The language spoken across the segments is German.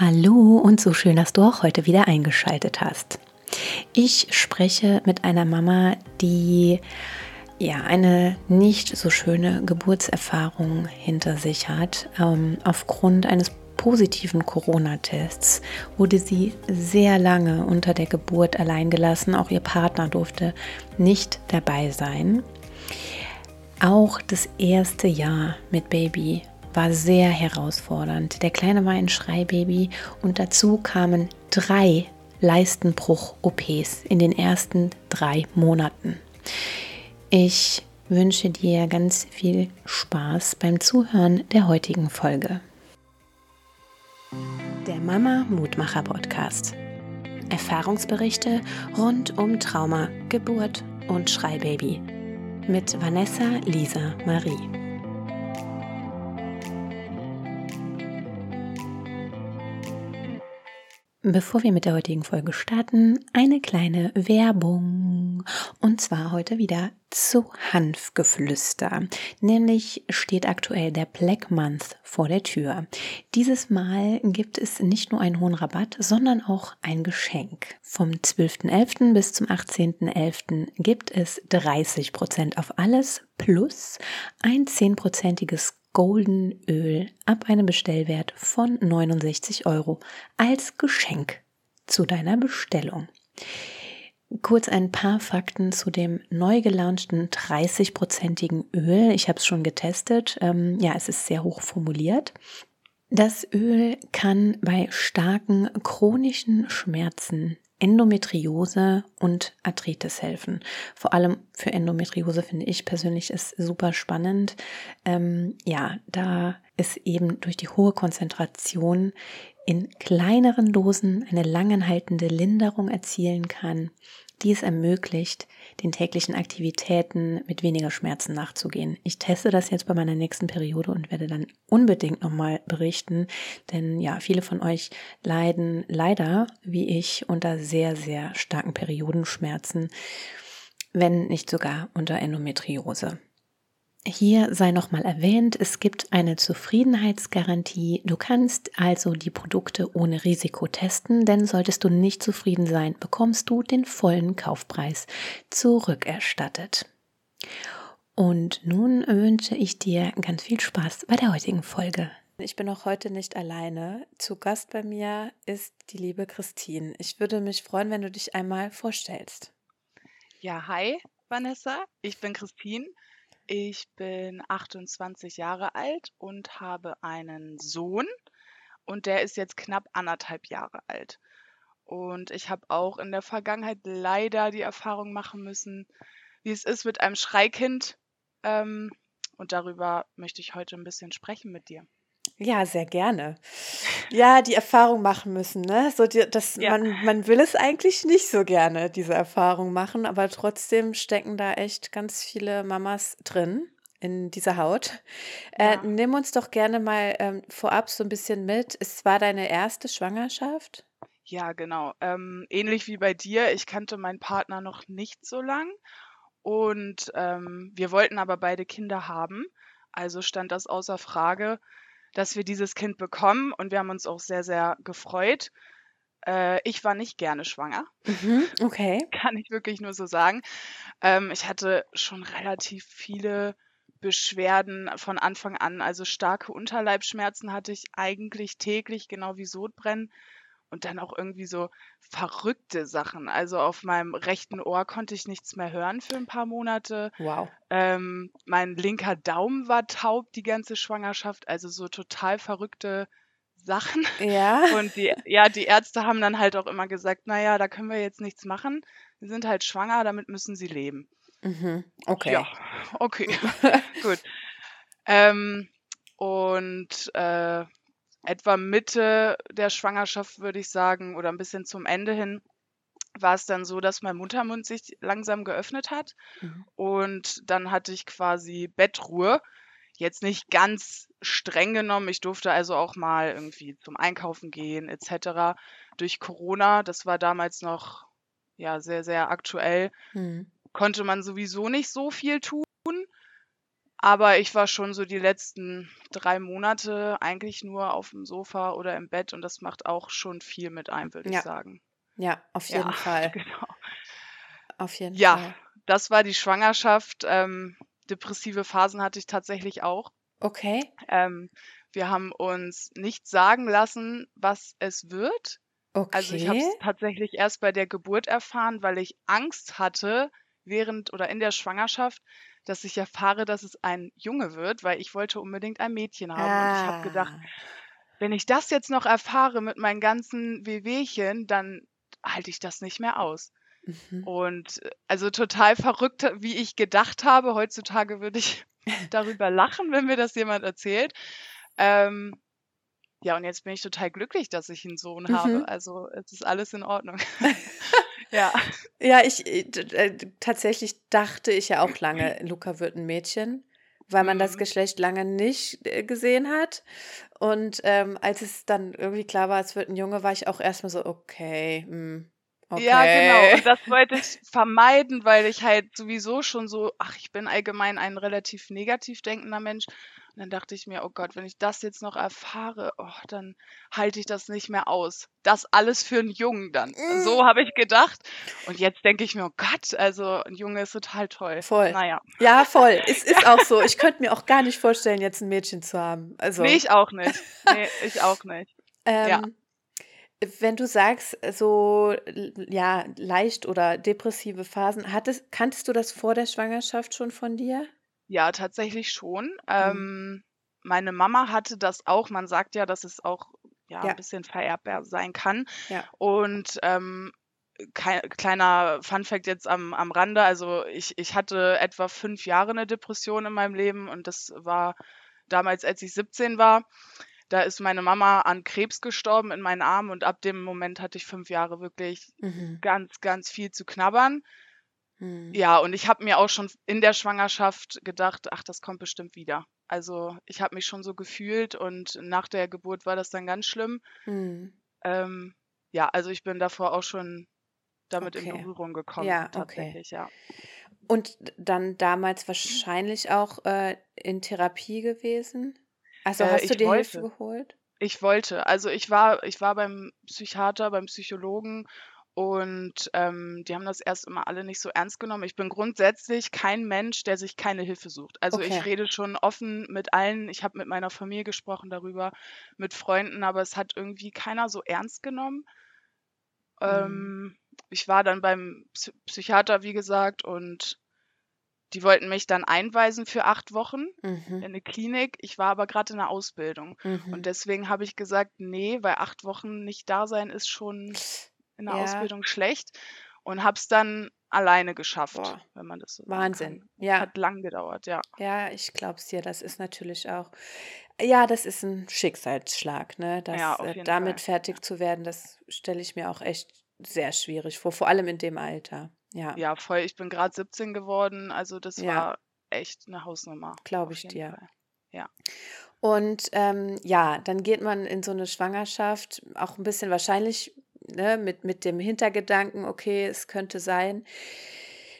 Hallo und so schön, dass du auch heute wieder eingeschaltet hast. Ich spreche mit einer Mama, die ja eine nicht so schöne Geburtserfahrung hinter sich hat. Ähm, aufgrund eines positiven Corona-Tests wurde sie sehr lange unter der Geburt allein gelassen. Auch ihr Partner durfte nicht dabei sein. Auch das erste Jahr mit Baby war sehr herausfordernd. Der Kleine war ein Schreibaby und dazu kamen drei Leistenbruch-OPs in den ersten drei Monaten. Ich wünsche dir ganz viel Spaß beim Zuhören der heutigen Folge. Der Mama Mutmacher Podcast. Erfahrungsberichte rund um Trauma, Geburt und Schreibaby mit Vanessa Lisa Marie. Bevor wir mit der heutigen Folge starten, eine kleine Werbung. Und zwar heute wieder zu Hanfgeflüster. Nämlich steht aktuell der Black Month vor der Tür. Dieses Mal gibt es nicht nur einen hohen Rabatt, sondern auch ein Geschenk. Vom 12.11. bis zum 18.11. gibt es 30% auf alles plus ein 10%iges Golden Öl ab einem Bestellwert von 69 Euro als Geschenk zu deiner Bestellung. Kurz ein paar Fakten zu dem neu gelaunchten 30-prozentigen Öl. Ich habe es schon getestet. Ähm, ja, es ist sehr hoch formuliert. Das Öl kann bei starken chronischen Schmerzen Endometriose und Arthritis helfen. Vor allem für Endometriose finde ich persönlich ist super spannend. Ähm, ja, da es eben durch die hohe Konzentration in kleineren Dosen eine langanhaltende Linderung erzielen kann die es ermöglicht, den täglichen Aktivitäten mit weniger Schmerzen nachzugehen. Ich teste das jetzt bei meiner nächsten Periode und werde dann unbedingt nochmal berichten, denn ja, viele von euch leiden leider, wie ich, unter sehr, sehr starken Periodenschmerzen, wenn nicht sogar unter Endometriose. Hier sei nochmal erwähnt, es gibt eine Zufriedenheitsgarantie. Du kannst also die Produkte ohne Risiko testen, denn solltest du nicht zufrieden sein, bekommst du den vollen Kaufpreis zurückerstattet. Und nun wünsche ich dir ganz viel Spaß bei der heutigen Folge. Ich bin auch heute nicht alleine. Zu Gast bei mir ist die liebe Christine. Ich würde mich freuen, wenn du dich einmal vorstellst. Ja, hi Vanessa, ich bin Christine ich bin 28 Jahre alt und habe einen Sohn und der ist jetzt knapp anderthalb Jahre alt. Und ich habe auch in der Vergangenheit leider die Erfahrung machen müssen, wie es ist mit einem Schreikind. Ähm, und darüber möchte ich heute ein bisschen sprechen mit dir. Ja, sehr gerne. Ja, die Erfahrung machen müssen, ne? So die, das, ja. man, man will es eigentlich nicht so gerne, diese Erfahrung machen, aber trotzdem stecken da echt ganz viele Mamas drin in dieser Haut. Äh, nimm uns doch gerne mal ähm, vorab so ein bisschen mit. Es war deine erste Schwangerschaft? Ja, genau. Ähm, ähnlich wie bei dir. Ich kannte meinen Partner noch nicht so lang und ähm, wir wollten aber beide Kinder haben. Also stand das außer Frage dass wir dieses Kind bekommen und wir haben uns auch sehr, sehr gefreut. Äh, ich war nicht gerne schwanger. Mhm, okay. Kann ich wirklich nur so sagen. Ähm, ich hatte schon relativ viele Beschwerden von Anfang an. Also starke Unterleibschmerzen hatte ich eigentlich täglich, genau wie Sodbrennen und dann auch irgendwie so verrückte Sachen. Also auf meinem rechten Ohr konnte ich nichts mehr hören für ein paar Monate. Wow. Ähm, mein linker Daumen war taub die ganze Schwangerschaft. Also so total verrückte Sachen. Ja. Und die, ja, die Ärzte haben dann halt auch immer gesagt, naja, da können wir jetzt nichts machen. Sie sind halt schwanger, damit müssen sie leben. Mhm. Okay. Ja, okay. Gut. Ähm, und äh, etwa Mitte der Schwangerschaft, würde ich sagen, oder ein bisschen zum Ende hin, war es dann so, dass mein Muttermund sich langsam geöffnet hat. Mhm. Und dann hatte ich quasi Bettruhe. Jetzt nicht ganz streng genommen. Ich durfte also auch mal irgendwie zum Einkaufen gehen, etc. Durch Corona, das war damals noch ja sehr, sehr aktuell, mhm. konnte man sowieso nicht so viel tun. Aber ich war schon so die letzten drei Monate eigentlich nur auf dem Sofa oder im Bett und das macht auch schon viel mit einem, würde ich Ja. sagen. Ja, auf jeden Ja, Fall. genau. Auf jeden Ja, Fall. das war die Schwangerschaft. Ähm, depressive Phasen hatte ich tatsächlich auch. Okay. Ähm, wir haben uns nicht sagen lassen, was es wird. Also ich habe Okay. es tatsächlich erst bei der Geburt erfahren, weil ich Angst hatte während oder in der Schwangerschaft, dass ich erfahre, dass es ein Junge wird, weil ich wollte unbedingt ein Mädchen haben. Und ich habe gedacht, Ah. wenn ich das jetzt noch erfahre mit meinen ganzen Wehwehchen, dann halte ich das nicht mehr aus. Mhm. Und also total verrückt, wie ich gedacht habe. Heutzutage würde ich darüber lachen, wenn mir das jemand erzählt. Ähm, ja, und jetzt bin ich total glücklich, dass ich einen Sohn Mhm. habe. Also es ist alles in Ordnung. Ja, Ja, ich äh, äh, tatsächlich dachte ich ja auch lange, Luca wird ein Mädchen, weil man das mhm. Geschlecht lange nicht äh, gesehen hat. Und ähm, als es dann irgendwie klar war, es wird ein Junge, war ich auch erstmal so, okay, hm, Ja, genau. okay. Und das wollte ich vermeiden, weil ich halt sowieso schon so, ach, ich bin allgemein ein relativ negativ denkender Mensch. Und dann dachte ich mir, oh Gott, wenn ich das jetzt noch erfahre, oh, dann halte ich das nicht mehr aus. Das alles für einen Jungen dann. Mm, So habe ich gedacht. Und jetzt denke ich mir, oh Gott, also ein Junge ist total toll. Voll. Naja. Ja, voll. Es ist auch so. Ich könnte mir auch gar nicht vorstellen, jetzt ein Mädchen zu haben. Nee, Also, ich auch nicht. Nee, ich auch nicht. Ja. ähm, wenn du sagst, so ja, leicht oder depressive Phasen, hattest, kanntest du das vor der Schwangerschaft schon von dir? Ja, tatsächlich schon. Mhm. Ähm, meine Mama hatte das auch. Man sagt ja, dass es auch ja ein Ja, bisschen vererbbar sein kann. ja. Und ähm, kei- kleiner Funfact jetzt am, am Rande. Also ich, ich hatte etwa fünf Jahre eine Depression in meinem Leben und das war damals, als ich 17 war. Da ist meine Mama an Krebs gestorben in meinen Armen und ab dem Moment hatte ich fünf Jahre wirklich Mhm. ganz, ganz viel zu knabbern. Mhm. Ja, und ich habe mir auch schon in der Schwangerschaft gedacht, ach, das kommt bestimmt wieder. Also ich habe mich schon so gefühlt und nach der Geburt war das dann ganz schlimm. Mhm. Ähm, ja, also ich bin davor auch schon damit in Okay. Berührung gekommen, Ja, okay. tatsächlich, ja. Und dann damals wahrscheinlich auch äh, in Therapie gewesen? Also Äh, hast du ich dir Hilfe wollte. geholt? Ich wollte. Also ich war, ich war beim Psychiater, beim Psychologen und ähm, die haben das erst immer alle nicht so ernst genommen. Ich bin grundsätzlich kein Mensch, der sich keine Hilfe sucht. Also ich Okay. rede schon offen mit allen. Ich habe mit meiner Familie gesprochen darüber, mit Freunden, aber es hat irgendwie keiner so ernst genommen. Mhm. Ähm, ich war dann beim Psy Psychiater, wie gesagt, und die wollten mich dann einweisen für acht Wochen in Mhm. eine Klinik. Ich war aber gerade in der Ausbildung. Und Mhm. deswegen habe ich gesagt, nee, weil acht Wochen nicht da sein ist schon in der Ja, Ausbildung schlecht. Und habe es dann alleine geschafft, boah, wenn man das so Wahnsinn. Ja, Hat lang gedauert, ja. ja, ich glaub's dir. Das ist natürlich auch, ja, das ist ein Schicksalsschlag, ne? Ja, Das, auf äh, damit Fall. Ja. fertig zu werden, das stelle ich mir auch echt sehr schwierig vor, vor allem in dem Alter. Ja, Ja, voll. Ich bin gerade 17 geworden, also das ja, war echt eine Hausnummer, glaube ich dir. Fall. Ja. Und ähm, ja, dann geht man in so eine Schwangerschaft, auch ein bisschen wahrscheinlich ne, mit, mit dem Hintergedanken, okay, es könnte sein,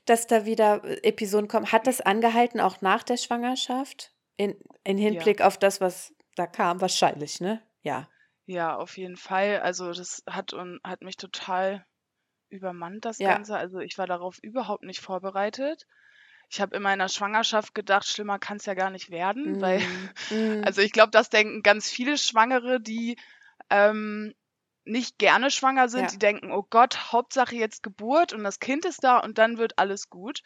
dass da wieder äh, Episoden kommen. Hat das angehalten, auch nach der Schwangerschaft? In, in Ja. Hinblick auf das, was da kam, wahrscheinlich, ne? Ja. Ja, auf jeden Fall. Also das hat und hat mich total übermannt, das Ja. Ganze. Also ich war darauf überhaupt nicht vorbereitet. Ich habe in meiner Schwangerschaft gedacht, schlimmer kann es ja gar nicht werden, weil, Mm, mm, also ich glaube, das denken ganz viele Schwangere, die ähm, nicht gerne schwanger sind, ja. die denken, oh Gott, Hauptsache jetzt Geburt und das Kind ist da und dann wird alles gut.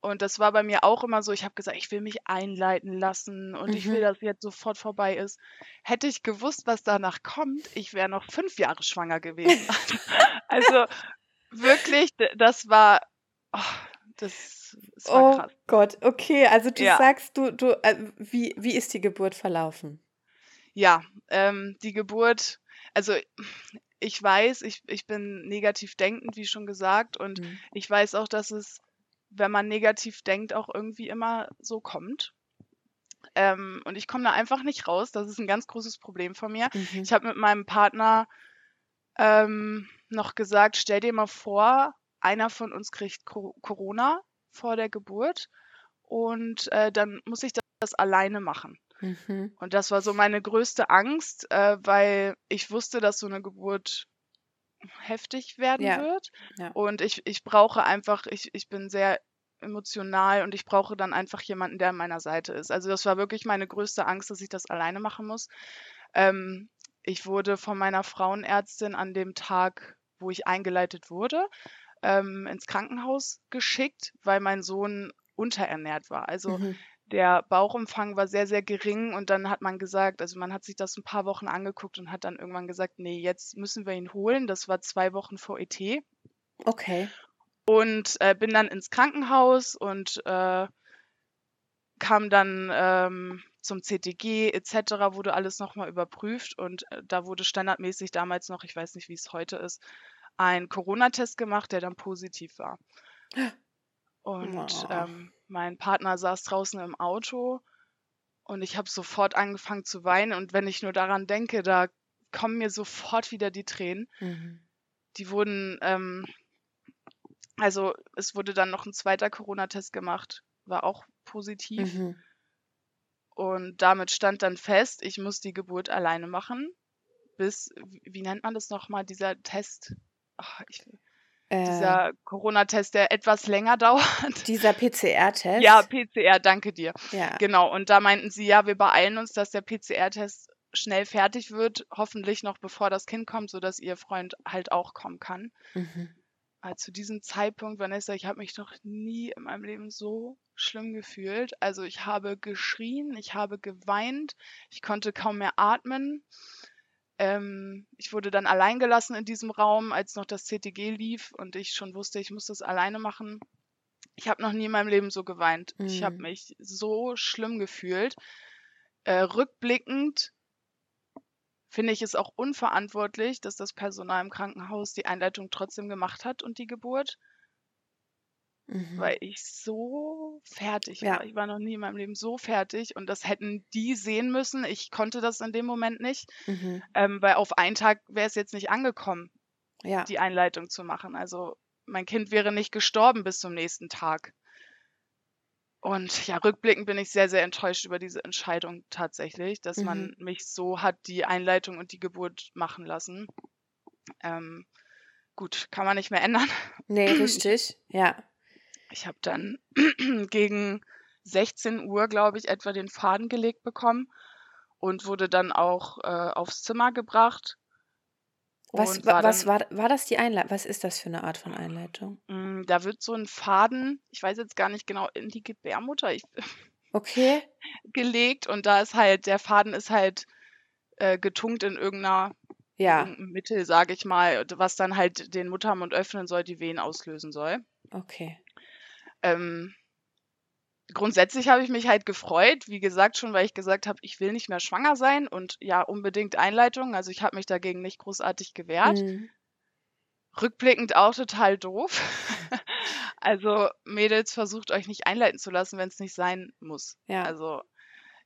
Und das war bei mir auch immer so, ich habe gesagt, ich will mich einleiten lassen und ich will, Mhm. dass jetzt sofort vorbei ist. Hätte ich gewusst, was danach kommt, ich wäre noch fünf Jahre schwanger gewesen. Also wirklich, das war, oh, das, das war Oh krass. Gott, okay. Also du Ja, sagst, du, du, äh, wie, wie ist die Geburt verlaufen? ja, ähm, die Geburt, also ich weiß, ich, ich bin negativ denkend, wie schon gesagt, und Mhm. ich weiß auch, dass es, wenn man negativ denkt, auch irgendwie immer so kommt. Ähm, und ich komme da einfach nicht raus. Das ist ein ganz großes Problem von mir. Mhm. Ich habe mit meinem Partner ähm, noch gesagt, stell dir mal vor, einer von uns kriegt Co Corona vor der Geburt und äh, dann muss ich das das alleine machen. Mhm. Und das war so meine größte Angst, äh, weil ich wusste, dass so eine Geburt heftig werden Ja. wird. Ja. Und ich, ich brauche einfach, ich, ich bin sehr emotional und ich brauche dann einfach jemanden, der an meiner Seite ist. Also das war wirklich meine größte Angst, dass ich das alleine machen muss. Ähm, ich wurde von meiner Frauenärztin an dem Tag, wo ich eingeleitet wurde, ähm, ins Krankenhaus geschickt, weil mein Sohn unterernährt war. Also Mhm. Der Bauchumfang war sehr, sehr gering und dann hat man gesagt, also man hat sich das ein paar Wochen angeguckt und hat dann irgendwann gesagt, nee, jetzt müssen wir ihn holen. Das war zwei Wochen vor ET Okay. und äh, bin dann ins Krankenhaus und äh, kam dann ähm, zum CTG etc., wurde alles nochmal überprüft und äh, da wurde standardmäßig damals noch, ich weiß nicht, wie es heute ist, ein Corona-Test gemacht, der dann positiv war. Und Oh. ähm, mein Partner saß draußen im Auto und ich habe sofort angefangen zu weinen und wenn ich nur daran denke, da kommen mir sofort wieder die Tränen Mhm. die wurden, ähm, also es wurde dann noch ein zweiter Corona-Test gemacht, war auch positiv. Mhm. Und damit stand dann fest, ich muss die Geburt alleine machen, bis, wie nennt man das nochmal, dieser Test, Ach, ich, Äh, dieser Corona-Test, der etwas länger dauert. dieser PCR-Test. Ja, PCR, danke dir. Ja. Genau, und da meinten sie, ja, wir beeilen uns, dass der PCR-Test schnell fertig wird, hoffentlich noch bevor das Kind kommt, sodass ihr Freund halt auch kommen kann. Mhm. Aber zu diesem Zeitpunkt, Vanessa, ich habe mich noch nie in meinem Leben so schlimm gefühlt. Also ich habe geschrien, ich habe geweint, ich konnte kaum mehr atmen. Ähm, ich wurde dann allein gelassen in diesem Raum, als noch das CTG lief und ich schon wusste, ich muss das alleine machen. Ich habe noch nie in meinem Leben so geweint. Ich habe Mhm. mich so schlimm gefühlt. Äh, rückblickend finde ich es auch unverantwortlich, dass das Personal im Krankenhaus die Einleitung trotzdem gemacht hat und die Geburt, Mhm. weil ich so fertig Ja. war. Ich war noch nie in meinem Leben so fertig und das hätten die sehen müssen. Ich konnte das in dem Moment nicht, Mhm. ähm, weil auf einen Tag wäre es jetzt nicht angekommen, Ja. die Einleitung zu machen. Also mein Kind wäre nicht gestorben bis zum nächsten Tag. Und ja, rückblickend bin ich sehr, sehr enttäuscht über diese Entscheidung tatsächlich, dass Mhm. man mich so hat die Einleitung und die Geburt machen lassen. Ähm, gut, kann man nicht mehr ändern. Nee, richtig. Ja. Ich habe dann gegen 16 Uhr, glaube ich, etwa den Faden gelegt bekommen und wurde dann auch äh, aufs Zimmer gebracht. Was, war was dann, war, war das die Einleitung? Was ist das für eine Art von Einleitung? mh, da wird so ein Faden, ich weiß jetzt gar nicht genau, in die Gebärmutter ich, Okay. gelegt und da ist halt, der Faden ist halt äh, getunkt in irgendeiner, Ja. Mittel, sage ich mal, was dann halt den Muttermund öffnen soll, die Wehen auslösen soll. Okay. Ähm, grundsätzlich habe ich mich halt gefreut, wie gesagt, schon, weil ich gesagt habe, ich will nicht mehr schwanger sein und ja, unbedingt Einleitung. Also ich habe mich dagegen nicht großartig gewehrt. Mhm. Rückblickend auch total doof. also Mädels, versucht euch nicht einleiten zu lassen, wenn es nicht sein muss. Ja. Also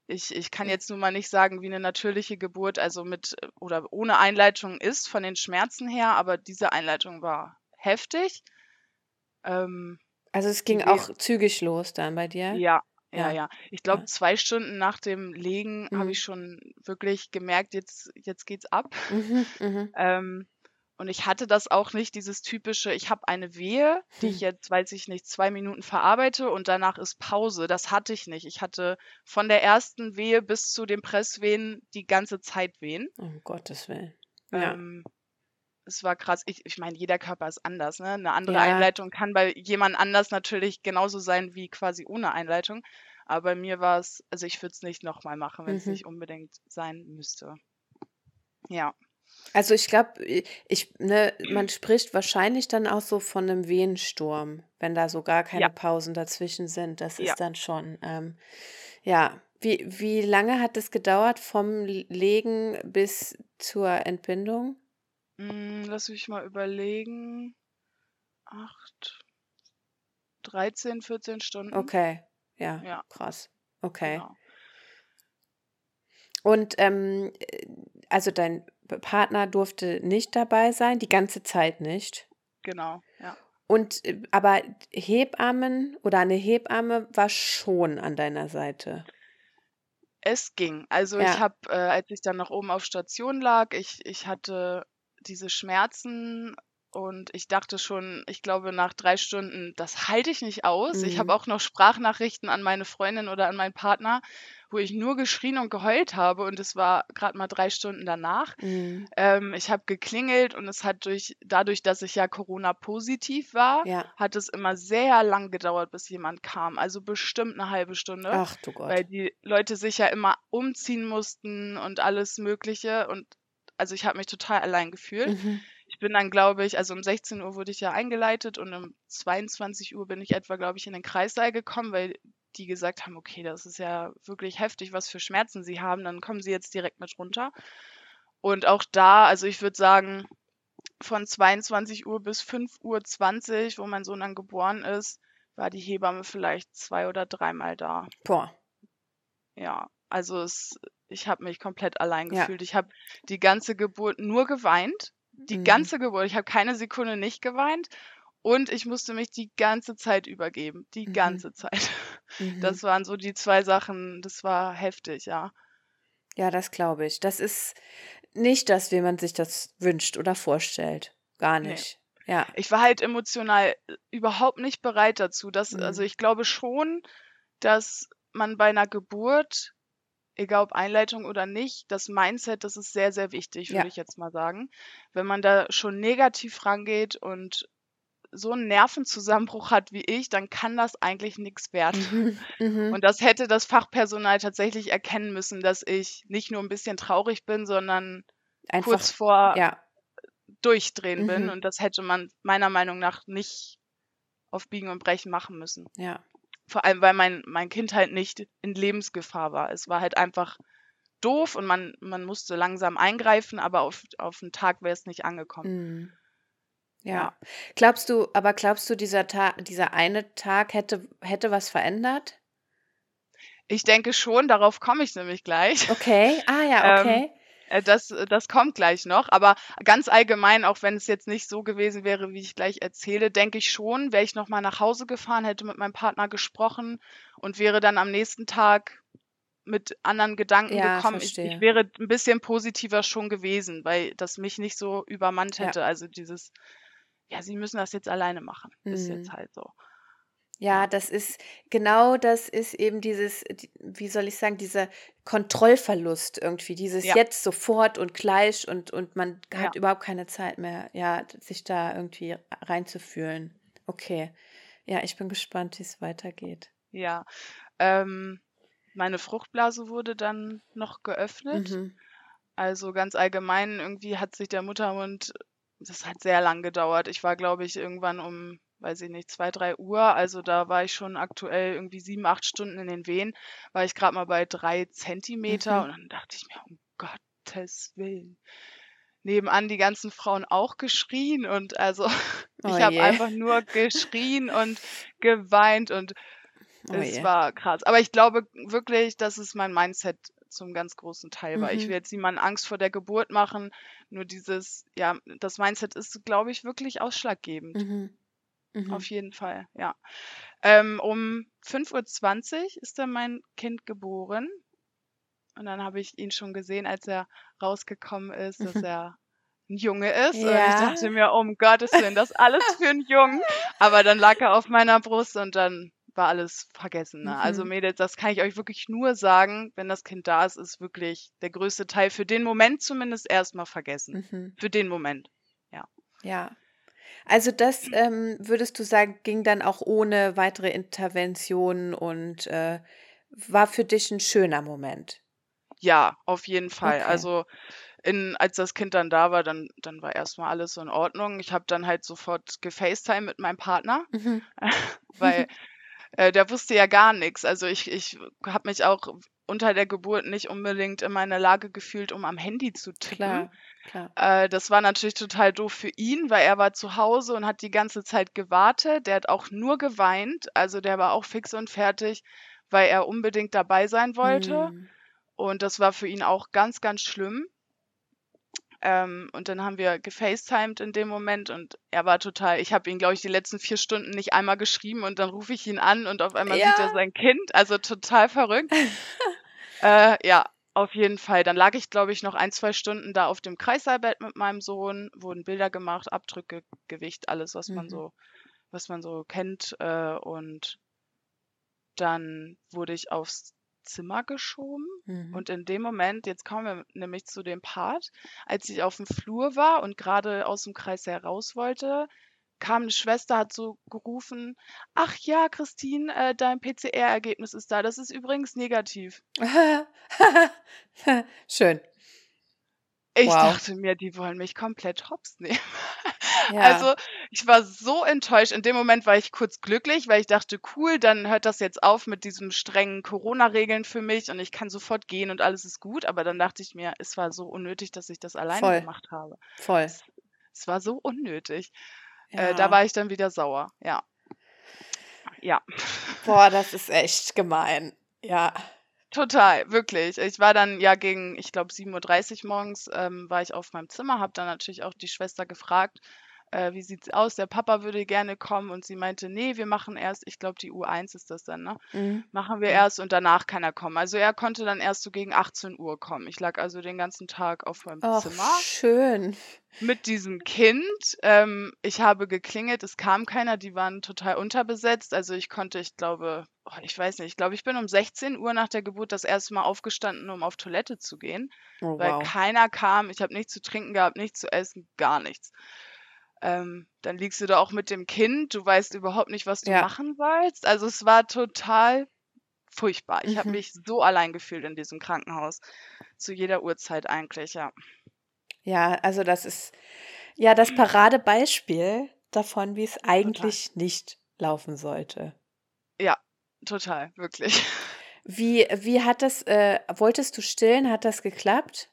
ich, ich kann jetzt nun mal nicht sagen, wie eine natürliche Geburt, also mit oder ohne Einleitung ist von den Schmerzen her, aber diese Einleitung war heftig. Ähm, Also es ging auch zügig los dann bei dir? ja, ja, Ja. Ich glaube, Ja. zwei Stunden nach dem Legen habe Mhm. ich schon wirklich gemerkt, jetzt, jetzt geht's ab. Mhm. Mhm. Ähm, und ich hatte das auch nicht, dieses typische, ich habe eine Wehe, die ich Hm. jetzt, weiß ich nicht, zwei Minuten verarbeite und danach ist Pause. Das hatte ich nicht. Ich hatte von der ersten Wehe bis zu den Presswehen die ganze Zeit Wehen. Um Gottes Willen. Ja. Ähm, es war krass. Ich, ich meine, jeder Körper ist anders. Ne? Eine andere Ja. Einleitung kann bei jemand anders natürlich genauso sein wie quasi ohne Einleitung. Aber bei mir war es, also ich würde es nicht nochmal machen, wenn es Mhm. nicht unbedingt sein müsste. Ja. Also ich glaube, ich, ne, man spricht wahrscheinlich dann auch so von einem Wehensturm, wenn da so gar keine Ja. Pausen dazwischen sind. Das Ja. ist dann schon, ähm, ja. Wie, wie lange hat es gedauert vom Legen bis zur Entbindung? Mm, lass mich mal überlegen. Acht, 13, 14 Stunden. Okay, ja, Ja, krass. Okay. genau. Und ähm, äh, also dein Partner durfte nicht dabei sein, die ganze Zeit nicht. Genau, ja. Und äh, aber Hebammen oder eine Hebamme war schon an deiner Seite. Es ging. Also ich Ja. habe, äh, als ich dann noch oben auf Station lag, ich ich hatte diese Schmerzen und ich dachte schon, ich glaube nach 3 Stunden, das halte ich nicht aus. Ich habe Mhm. auch noch Sprachnachrichten an meine Freundin oder an meinen Partner, wo ich nur geschrien und geheult habe und es war grad mal 3 Stunden danach. Mhm. Ähm, ich habe geklingelt und es hat durch dadurch, dass ich ja Corona-positiv war, Ja. hat es immer sehr lang gedauert, bis jemand kam. Also bestimmt 'ne halbe Stunde, Ach du weil Gott. die Leute sich ja immer umziehen mussten und alles Mögliche und also ich habe mich total allein gefühlt. Mhm. Ich bin dann, glaube ich also um 16:00 wurde ich ja eingeleitet und um 22:00 bin ich etwa, glaube ich, in den Kreissaal gekommen, weil die gesagt haben: „Okay, das ist ja wirklich heftig, was für Schmerzen Sie haben, dann kommen Sie jetzt direkt mit runter.“ Und auch da also ich würde sagen, von 22:00 bis 5:20 wo mein Sohn dann geboren ist, war die Hebamme vielleicht 2 oder dreimal da. Boah. Ja, also es ich habe mich komplett allein Ja. gefühlt. Ich habe die ganze Geburt nur geweint. Die Mhm. ganze Geburt. Ich habe keine Sekunde nicht geweint und ich musste mich die ganze Zeit übergeben. Die Mhm. ganze Zeit. Mhm. Das waren so die 2 Sachen, das war heftig, ja. Ja, das glaube ich. Das ist nicht das, wie man sich das wünscht oder vorstellt. Gar nicht. Ja. Ich war halt emotional, äh, überhaupt nicht bereit dazu. Das also Mhm. ich glaube schon, dass man bei 'ner Geburt, egal ob Einleitung oder nicht, das Mindset, das ist sehr, sehr wichtig, würde Ja. ich jetzt mal sagen. Wenn man da schon negativ rangeht und so 'n Nervenzusammenbruch hat wie ich, dann kann das eigentlich nix werden. Mhm. Mhm. Und das hätte das Fachpersonal tatsächlich erkennen müssen, dass ich nicht nur 'n bisschen traurig bin, sondern Einfach kurz vor ja. Durchdrehen bin Mhm. und das hätte man meiner Meinung nach nicht auf Biegen und Brechen machen müssen. Ja. Vor allem, weil mein mein Kind halt nicht in Lebensgefahr war. Es war halt einfach doof und man man musste langsam eingreifen, aber auf auf 'n Tag wäre es nicht angekommen. Mhm. Ja. Ja. Glaubst du aber glaubst du, dieser Ta dieser eine Tag hätte hätte was verändert? Ich denke schon, darauf komme ich nämlich gleich. Okay. Ah ja, Ähm, okay. äh, das das kommt gleich noch, aber ganz allgemein, auch wenn es jetzt nicht so gewesen wäre, wie ich gleich erzähle, denke ich schon, wäre ich noch mal nach Hause gefahren, hätte mit meinem Partner gesprochen und wäre dann am nächsten Tag mit anderen Gedanken Ja, gekommen. Ich ich wäre 'n bisschen positiver schon gewesen, weil das mich nicht so übermannt Ja. hätte. Also dieses: „Ja, Sie müssen das jetzt alleine machen.“ Ist jetzt Mhm. halt so. Ja, Ja. das ist genau das ist eben dieses wie soll ich sagen, dieser Kontrollverlust irgendwie, dieses Ja. jetzt, sofort und gleich und und man Ja. hat überhaupt keine Zeit mehr, ja, sich da irgendwie reinzufühlen. Okay. Ja, ich bin gespannt, wie's weitergeht. Ja. Ähm, meine Fruchtblase wurde dann noch geöffnet. Mhm. Also, ganz allgemein irgendwie hat sich der Muttermund das hat sehr lang gedauert. Ich war, glaube ich, irgendwann um, weiß ich nicht, 2, 3:00, also da war ich schon aktuell irgendwie 7, 8 Stunden in den Wehen, war ich grad mal bei 3 Zentimeter und Mhm. dann dachte ich mir: „Um Gottes Willen.“ Nebenan die ganzen Frauen auch geschrien und also Oh ich habe einfach nur geschrien und geweint und Oh es je. war krass. Aber ich glaube wirklich, dass es mein Mindset zum ganz großen Teil war. Ich will Mhm. jetzt niemanden Angst vor der Geburt machen, nur dieses ja, das Mindset ist, glaube ich, wirklich ausschlaggebend. Mhm. Auf Mhm. jeden Fall, ja. Ähm, um 5:20 ist dann mein Kind geboren und dann habe ich ihn schon gesehen, als er rausgekommen ist, dass Mhm. er 'n Junge ist und ich Ja. dachte mir: „Um Gottes Willen, das alles für 'n Jungen.“ Aber dann lag er auf meiner Brust und dann war alles vergessen, ne? Also, Mhm. Mädels, das kann ich euch wirklich nur sagen, wenn das Kind da ist, ist wirklich der größte Teil für den Moment zumindest erst mal vergessen. Mhm. Für den Moment, ja. Ja. Also das, ähm, würdest du sagen, ging dann auch ohne weitere Intervention und, äh, war für dich 'n schöner Moment? Ja, auf jeden Fall. Okay. Also, in als das Kind dann da war, dann dann war erst mal alles in Ordnung. Ich habe dann halt sofort gefacetimed mit meinem Partner, Mhm. weil, äh, der wusste ja gar nix. Also, ich ich habe mich auch unter der Geburt nicht unbedingt in meiner Lage gefühlt, um am Handy zu tippen. Klar, klar. Äh, das war natürlich total doof für ihn, weil er war zu Hause und hat die ganze Zeit gewartet. Der hat auch nur geweint, also der war auch fix und fertig, weil er unbedingt dabei sein wollte Mhm. und das war für ihn auch ganz, ganz schlimm. Ähm, und dann haben wir gefacetimed in dem Moment und er war total ich habe ihn, glaube ich, die letzten 4 Stunden nicht einmal geschrieben und dann rufe ich ihn an und auf einmal sieht er Ja. sein Kind, also total verrückt. Äh, ja, auf jeden Fall. Dann lag ich, glaube ich, noch ein, zwei Stunden da auf dem Kreisseilbett mit meinem Sohn, wurden Bilder gemacht, Abdrücke, Gewicht, alles, was man Mhm. so, was man so kennt. Äh, und dann wurde ich aufs Zimmer geschoben. Mhm. Und in dem Moment, jetzt kommen wir nämlich zu dem Part, als ich auf dem Flur war und gerade aus dem Kreis heraus wollte, kam eine Schwester, hat so gerufen, ach ja, Christine, äh, dein PCR-Ergebnis ist da. Das ist übrigens negativ. Schön. Ich Wow. dachte mir, die wollen mich komplett hops nehmen. Ja. Also ich war so enttäuscht. In dem Moment war ich kurz glücklich, weil ich dachte, cool, dann hört das jetzt auf mit diesen strengen Corona-Regeln für mich und ich kann sofort gehen und alles ist gut. Aber dann dachte ich mir, es war so unnötig, dass ich das alleine Voll. gemacht habe. Voll. Es, es war so unnötig. Ja. Äh, da war ich dann wieder sauer. Ja. Ja. Boah, das ist echt gemein. Ja. Total, wirklich. Ich war dann ja gegen, ich glaube, 7.30 Uhr morgens ähm, war ich auf meinem Zimmer, habe dann natürlich auch die Schwester gefragt, äh, wie sieht's aus? Der Papa würde gerne kommen und sie meinte, nee, wir machen erst, ich glaube, die U1 ist das dann, ne? Mhm. Machen wir erst und danach kann er kommen. Also er konnte dann erst so gegen 18 Uhr kommen. Ich lag also den ganzen Tag auf meinem Ach, Zimmer schön. mit diesem Kind. Ähm, ich habe geklingelt, es kam keiner, die waren total unterbesetzt. Also ich konnte, ich glaube, oh, ich weiß nicht, ich glaube, ich bin um 16 Uhr nach der Geburt das erste Mal aufgestanden, um auf Toilette zu gehen, Oh, weil wow. keiner kam. Ich habe nichts zu trinken gehabt, nichts zu essen, gar nichts. Ähm, dann liegst du da auch mit dem Kind, du weißt überhaupt nicht, was du Ja. machen sollst. Also es war total furchtbar. Ich habe Mhm. mich so allein gefühlt in diesem Krankenhaus. Zu jeder Uhrzeit eigentlich, ja. Ja, also das ist ja das Paradebeispiel davon, wie es Total. eigentlich nicht laufen sollte. Ja, total, wirklich. Wie, wie hat das, äh, wolltest du stillen? Hat das geklappt?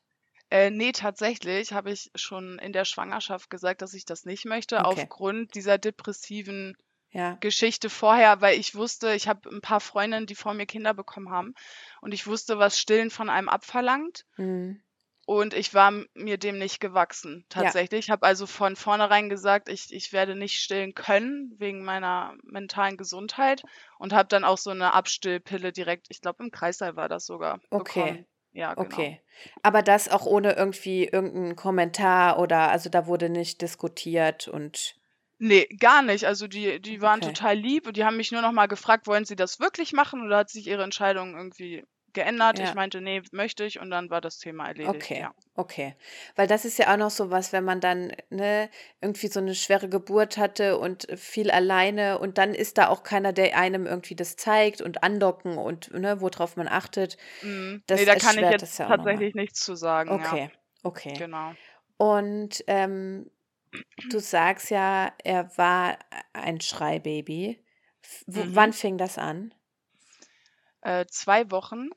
Äh, ne, tatsächlich habe ich schon in der Schwangerschaft gesagt, dass ich das nicht möchte, Okay. aufgrund dieser depressiven Ja. Geschichte vorher, weil ich wusste, ich habe ein paar Freundinnen, die vor mir Kinder bekommen haben und ich wusste, was Stillen von einem abverlangt Mhm. und ich war m- mir dem nicht gewachsen, Ja. tatsächlich. Ich habe also von vornherein gesagt, ich, ich werde nicht stillen können wegen meiner mentalen Gesundheit und habe dann auch so eine Abstillpille direkt, ich glaube im Kreißsaal war das sogar, Okay. bekommen. Ja, genau. Okay. Aber das auch ohne irgendwie irgendeinen Kommentar oder, also da wurde nicht diskutiert und, Nee, gar nicht. Also die, die waren okay. total lieb und die haben mich nur noch mal gefragt, wollen sie das wirklich machen oder hat sich ihre Entscheidung irgendwie geändert? Ich Ja. meinte, nee, möchte ich und dann war das Thema erledigt, Okay, ja. okay. Weil das ist ja auch noch so was, wenn man dann ne, irgendwie so eine schwere Geburt hatte und viel alleine und dann ist da auch keiner, der einem irgendwie das zeigt und andocken und ne, worauf man achtet. Mhm. Das Nee, da kann ich jetzt ja tatsächlich nichts zu sagen, ja. Okay, okay. Genau. Und ähm, du sagst ja, er war ein Schreibaby. Wo- Mhm. Wann fing das an? Äh, zwei Wochen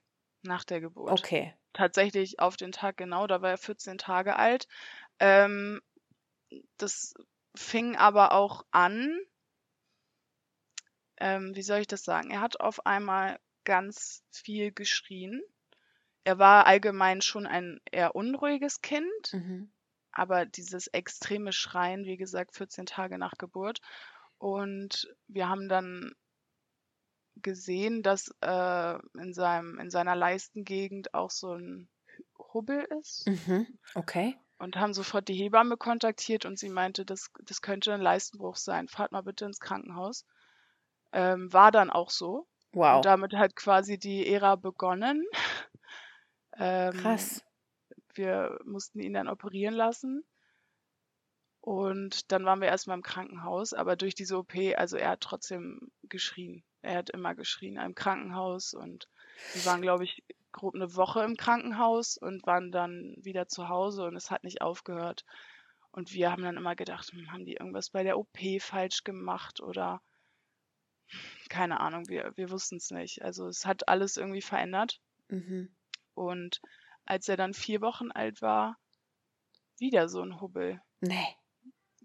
nach der Geburt. Okay. Tatsächlich auf den Tag genau, da war er 14 Tage alt. Ähm, das fing aber auch an, ähm, wie soll ich das sagen? Er hat auf einmal ganz viel geschrien. Er war allgemein schon ein eher unruhiges Kind, Mhm. aber dieses extreme Schreien, wie gesagt, 14 Tage nach Geburt. Und wir haben dann gesehen, dass äh, in seinem, in seiner Leistengegend auch so ein Hubbel ist Mhm. Okay. und haben sofort die Hebamme kontaktiert und sie meinte, das, das könnte ein Leistenbruch sein. Fahrt mal bitte ins Krankenhaus. Ähm, war dann auch so. Und Wow. damit hat quasi die Ära begonnen. Ähm, Krass. wir mussten ihn dann operieren lassen. Und dann waren wir erstmal im Krankenhaus, aber durch diese OP, also er hat trotzdem geschrien. Er hat immer geschrien im Krankenhaus und wir waren, glaube ich, grob eine Woche im Krankenhaus und waren dann wieder zu Hause und es hat nicht aufgehört. Und wir haben dann immer gedacht, hm, haben die irgendwas bei der OP falsch gemacht oder keine Ahnung, wir, wir wussten es nicht. Also es hat alles irgendwie verändert. Mhm. Und als er dann vier Wochen alt war, wieder so ein Hubbel. Nee.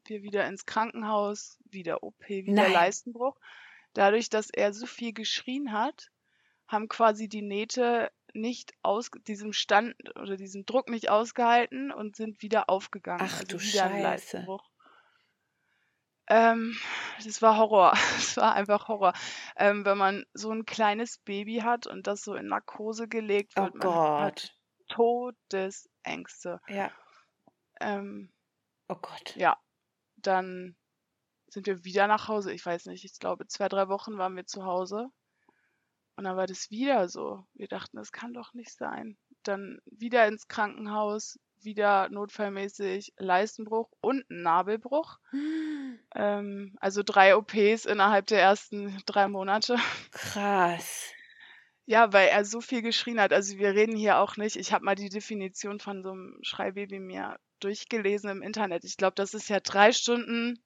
Wir wieder ins Krankenhaus, wieder OP, wieder Nein. Leistenbruch. Dadurch, dass er so viel geschrien hat, haben quasi die Nähte nicht aus diesem Stand oder diesem Druck nicht ausgehalten und sind wieder aufgegangen. Ach also du Scheiße. Ähm, das war Horror. Es war einfach Horror. Ähm, wenn man so ein kleines Baby hat und das so in Narkose gelegt Oh wird, man hat Gott. Todesängste. Ja. Ähm, Oh Gott. ja, dann sind wir wieder nach Hause. Ich weiß nicht, ich glaube, zwei, drei Wochen waren wir zu Hause. Und dann war das wieder so. Wir dachten, das kann doch nicht sein. Dann wieder ins Krankenhaus, wieder notfallmäßig Leistenbruch und Nabelbruch. Ähm, also drei OPs innerhalb der ersten drei Monate. Krass. Ja, weil er so viel geschrien hat. Also wir reden hier auch nicht. Ich habe mal die Definition von so einem Schreibaby mir durchgelesen im Internet. Ich glaube, das ist ja drei Stunden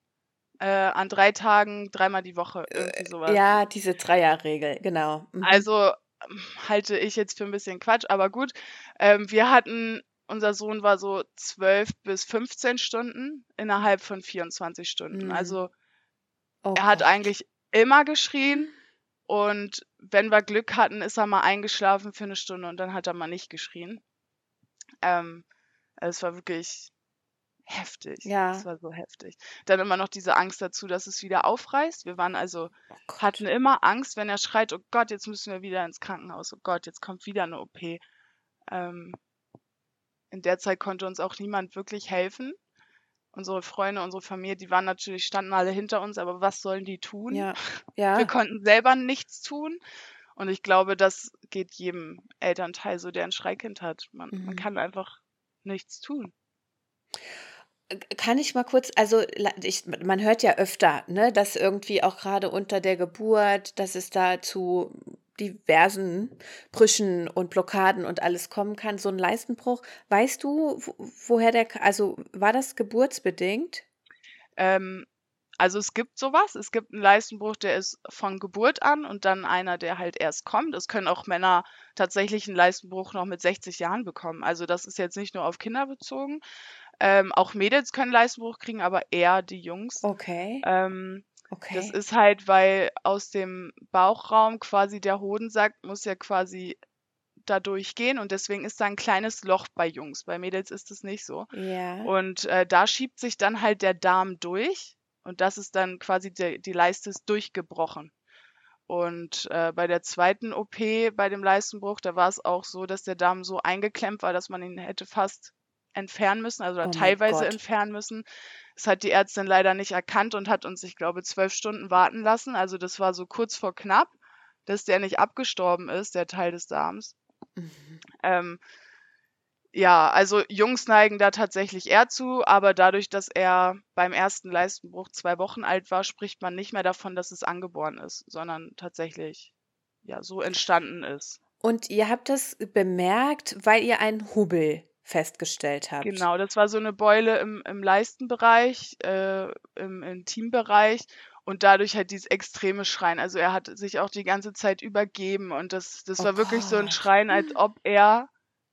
äh, an drei Tagen, dreimal die Woche, irgendwie sowas. Ja, diese Dreierregel, genau. Mhm. Also ähm, halte ich jetzt für ein bisschen Quatsch, aber gut. Ähm, wir hatten, unser Sohn war so 12 bis 15 Stunden innerhalb von 24 Stunden. Mhm. Also Oh er hat Gott. eigentlich immer geschrien und wenn wir Glück hatten, ist er mal eingeschlafen für eine Stunde und dann hat er mal nicht geschrien. Ähm, es war wirklich heftig. Ja. Es war so heftig. Dann immer noch diese Angst dazu, dass es wieder aufreißt. Wir waren also, Oh hatten immer Angst, wenn er schreit, oh Gott, jetzt müssen wir wieder ins Krankenhaus, oh Gott, jetzt kommt wieder eine OP. Ähm, in der Zeit konnte uns auch niemand wirklich helfen. Unsere Freunde, unsere Familie, die waren natürlich, standen alle hinter uns, aber was sollen die tun? Ja, Wir ja. konnten selber nichts tun. Und ich glaube, das geht jedem Elternteil so, der ein Schreikind hat. Man, man Mhm. kann einfach nichts tun. Kann ich mal kurz, also ich, man hört ja öfter, ne, dass irgendwie auch gerade unter der Geburt, dass es da zu diversen Brüchen und Blockaden und alles kommen kann, so ein Leistenbruch. Weißt du, wo- woher der, also war das geburtsbedingt? Ähm, also es gibt sowas. Es gibt einen Leistenbruch, der ist von Geburt an und dann einer, der halt erst kommt. Es können auch Männer tatsächlich einen Leistenbruch noch mit 60 Jahren bekommen. Also das ist jetzt nicht nur auf Kinder bezogen. Ähm, auch Mädels können Leistenbruch kriegen, aber eher die Jungs. Okay, Ähm, Das okay. ist halt, weil aus dem Bauchraum quasi der Hodensack muss ja quasi da durchgehen und deswegen ist da ein kleines Loch bei Jungs. Bei Mädels ist es nicht so. Ja. Und äh, da schiebt sich dann halt der Darm durch und das ist dann quasi der, die Leiste ist durchgebrochen. Und äh, bei der zweiten OP, bei dem Leistenbruch, da war es auch so, dass der Darm so eingeklemmt war, dass man ihn hätte fast entfernen müssen, also Oh teilweise Gott. entfernen müssen. Das hat die Ärztin leider nicht erkannt und hat uns, ich glaube, zwölf Stunden warten lassen. Also das war so kurz vor knapp, dass der nicht abgestorben ist, der Teil des Darms. Mhm. Ähm, ja, also Jungs neigen da tatsächlich eher zu, aber dadurch, dass er beim ersten Leistenbruch zwei Wochen alt war, spricht man nicht mehr davon, dass es angeboren ist, sondern tatsächlich ja so entstanden ist. Und ihr habt das bemerkt, weil ihr einen Hubbel festgestellt habt. Genau, das war so eine Beule im, im Leistenbereich, äh, im Intimbereich und dadurch halt dieses extreme Schreien. Also er hat sich auch die ganze Zeit übergeben und das, das Oh war wirklich so ein Gott. Schreien, als ob er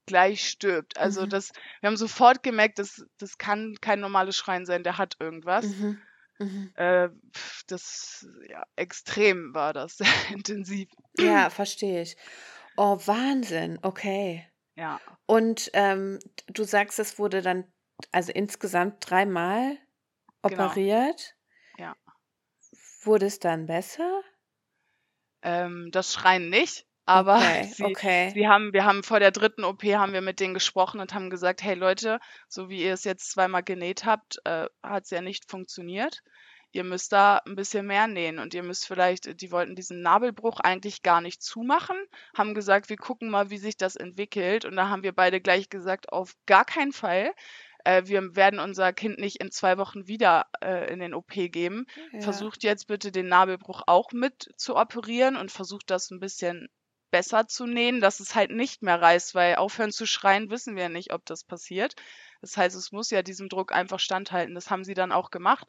gleich stirbt. Also Mhm. das, wir haben sofort gemerkt, das, das kann kein normales Schreien sein, der hat irgendwas. Mhm. Mhm. Äh, das, ja, extrem war das, sehr intensiv. Ja, verstehe ich. Oh, Wahnsinn. Okay. Ja, Und ähm, du sagst, es wurde dann also insgesamt dreimal Genau. operiert. Ja. Wurde es dann besser? ähm, das Schreien nicht, aber Okay, sie, okay. Sie haben, wir haben vor der dritten OP haben wir mit denen gesprochen und haben gesagt, hey Leute, so wie ihr es jetzt zweimal genäht habt, äh, hat es ja nicht funktioniert. Ihr müsst da ein bisschen mehr nähen und ihr müsst vielleicht, die wollten diesen Nabelbruch eigentlich gar nicht zumachen, haben gesagt, wir gucken mal, wie sich das entwickelt. Und da haben wir beide gleich gesagt, auf gar keinen Fall. Äh, wir werden unser Kind nicht in zwei Wochen wieder äh, in den OP geben. Ja. Versucht jetzt bitte den Nabelbruch auch mit zu operieren und versucht das ein bisschen besser zu nähen, dass es halt nicht mehr reißt, weil aufhören zu schreien wissen wir nicht, ob das passiert. Das heißt, es muss ja diesem Druck einfach standhalten. Das haben sie dann auch gemacht.